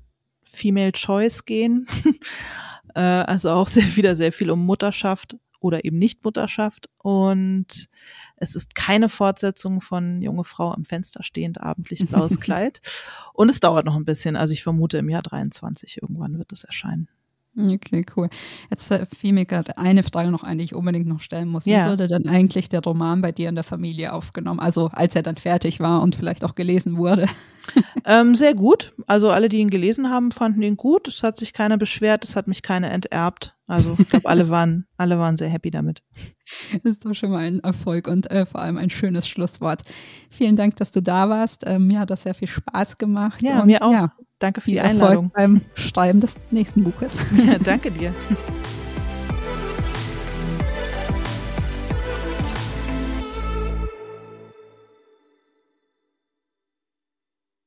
Female Choice gehen. äh, also auch sehr, wieder sehr viel um Mutterschaft oder eben nicht Mutterschaft. Und es ist keine Fortsetzung von Junge Frau am Fenster stehend, abendlich blaues Kleid. Und es dauert noch ein bisschen. Also ich vermute im Jahr 23 irgendwann wird es erscheinen. Okay, cool. Jetzt fiel mir gerade eine Frage noch ein, die ich unbedingt noch stellen muss. Wie ja. wurde denn eigentlich der Roman bei dir in der Familie aufgenommen? Also als er dann fertig war und vielleicht auch gelesen wurde? Ähm, sehr gut. Also alle, die ihn gelesen haben, fanden ihn gut. Es hat sich keiner beschwert, es hat mich keiner enterbt. Also ich glaube, alle waren, alle waren sehr happy damit. Das ist doch schon mal ein Erfolg und äh, vor allem ein schönes Schlusswort. Vielen Dank, dass du da warst. Ähm, mir hat das sehr viel Spaß gemacht. Ja, und, mir auch. Ja, Danke für die Einladung. Erfolg beim Schreiben des nächsten Buches. Ja, danke dir.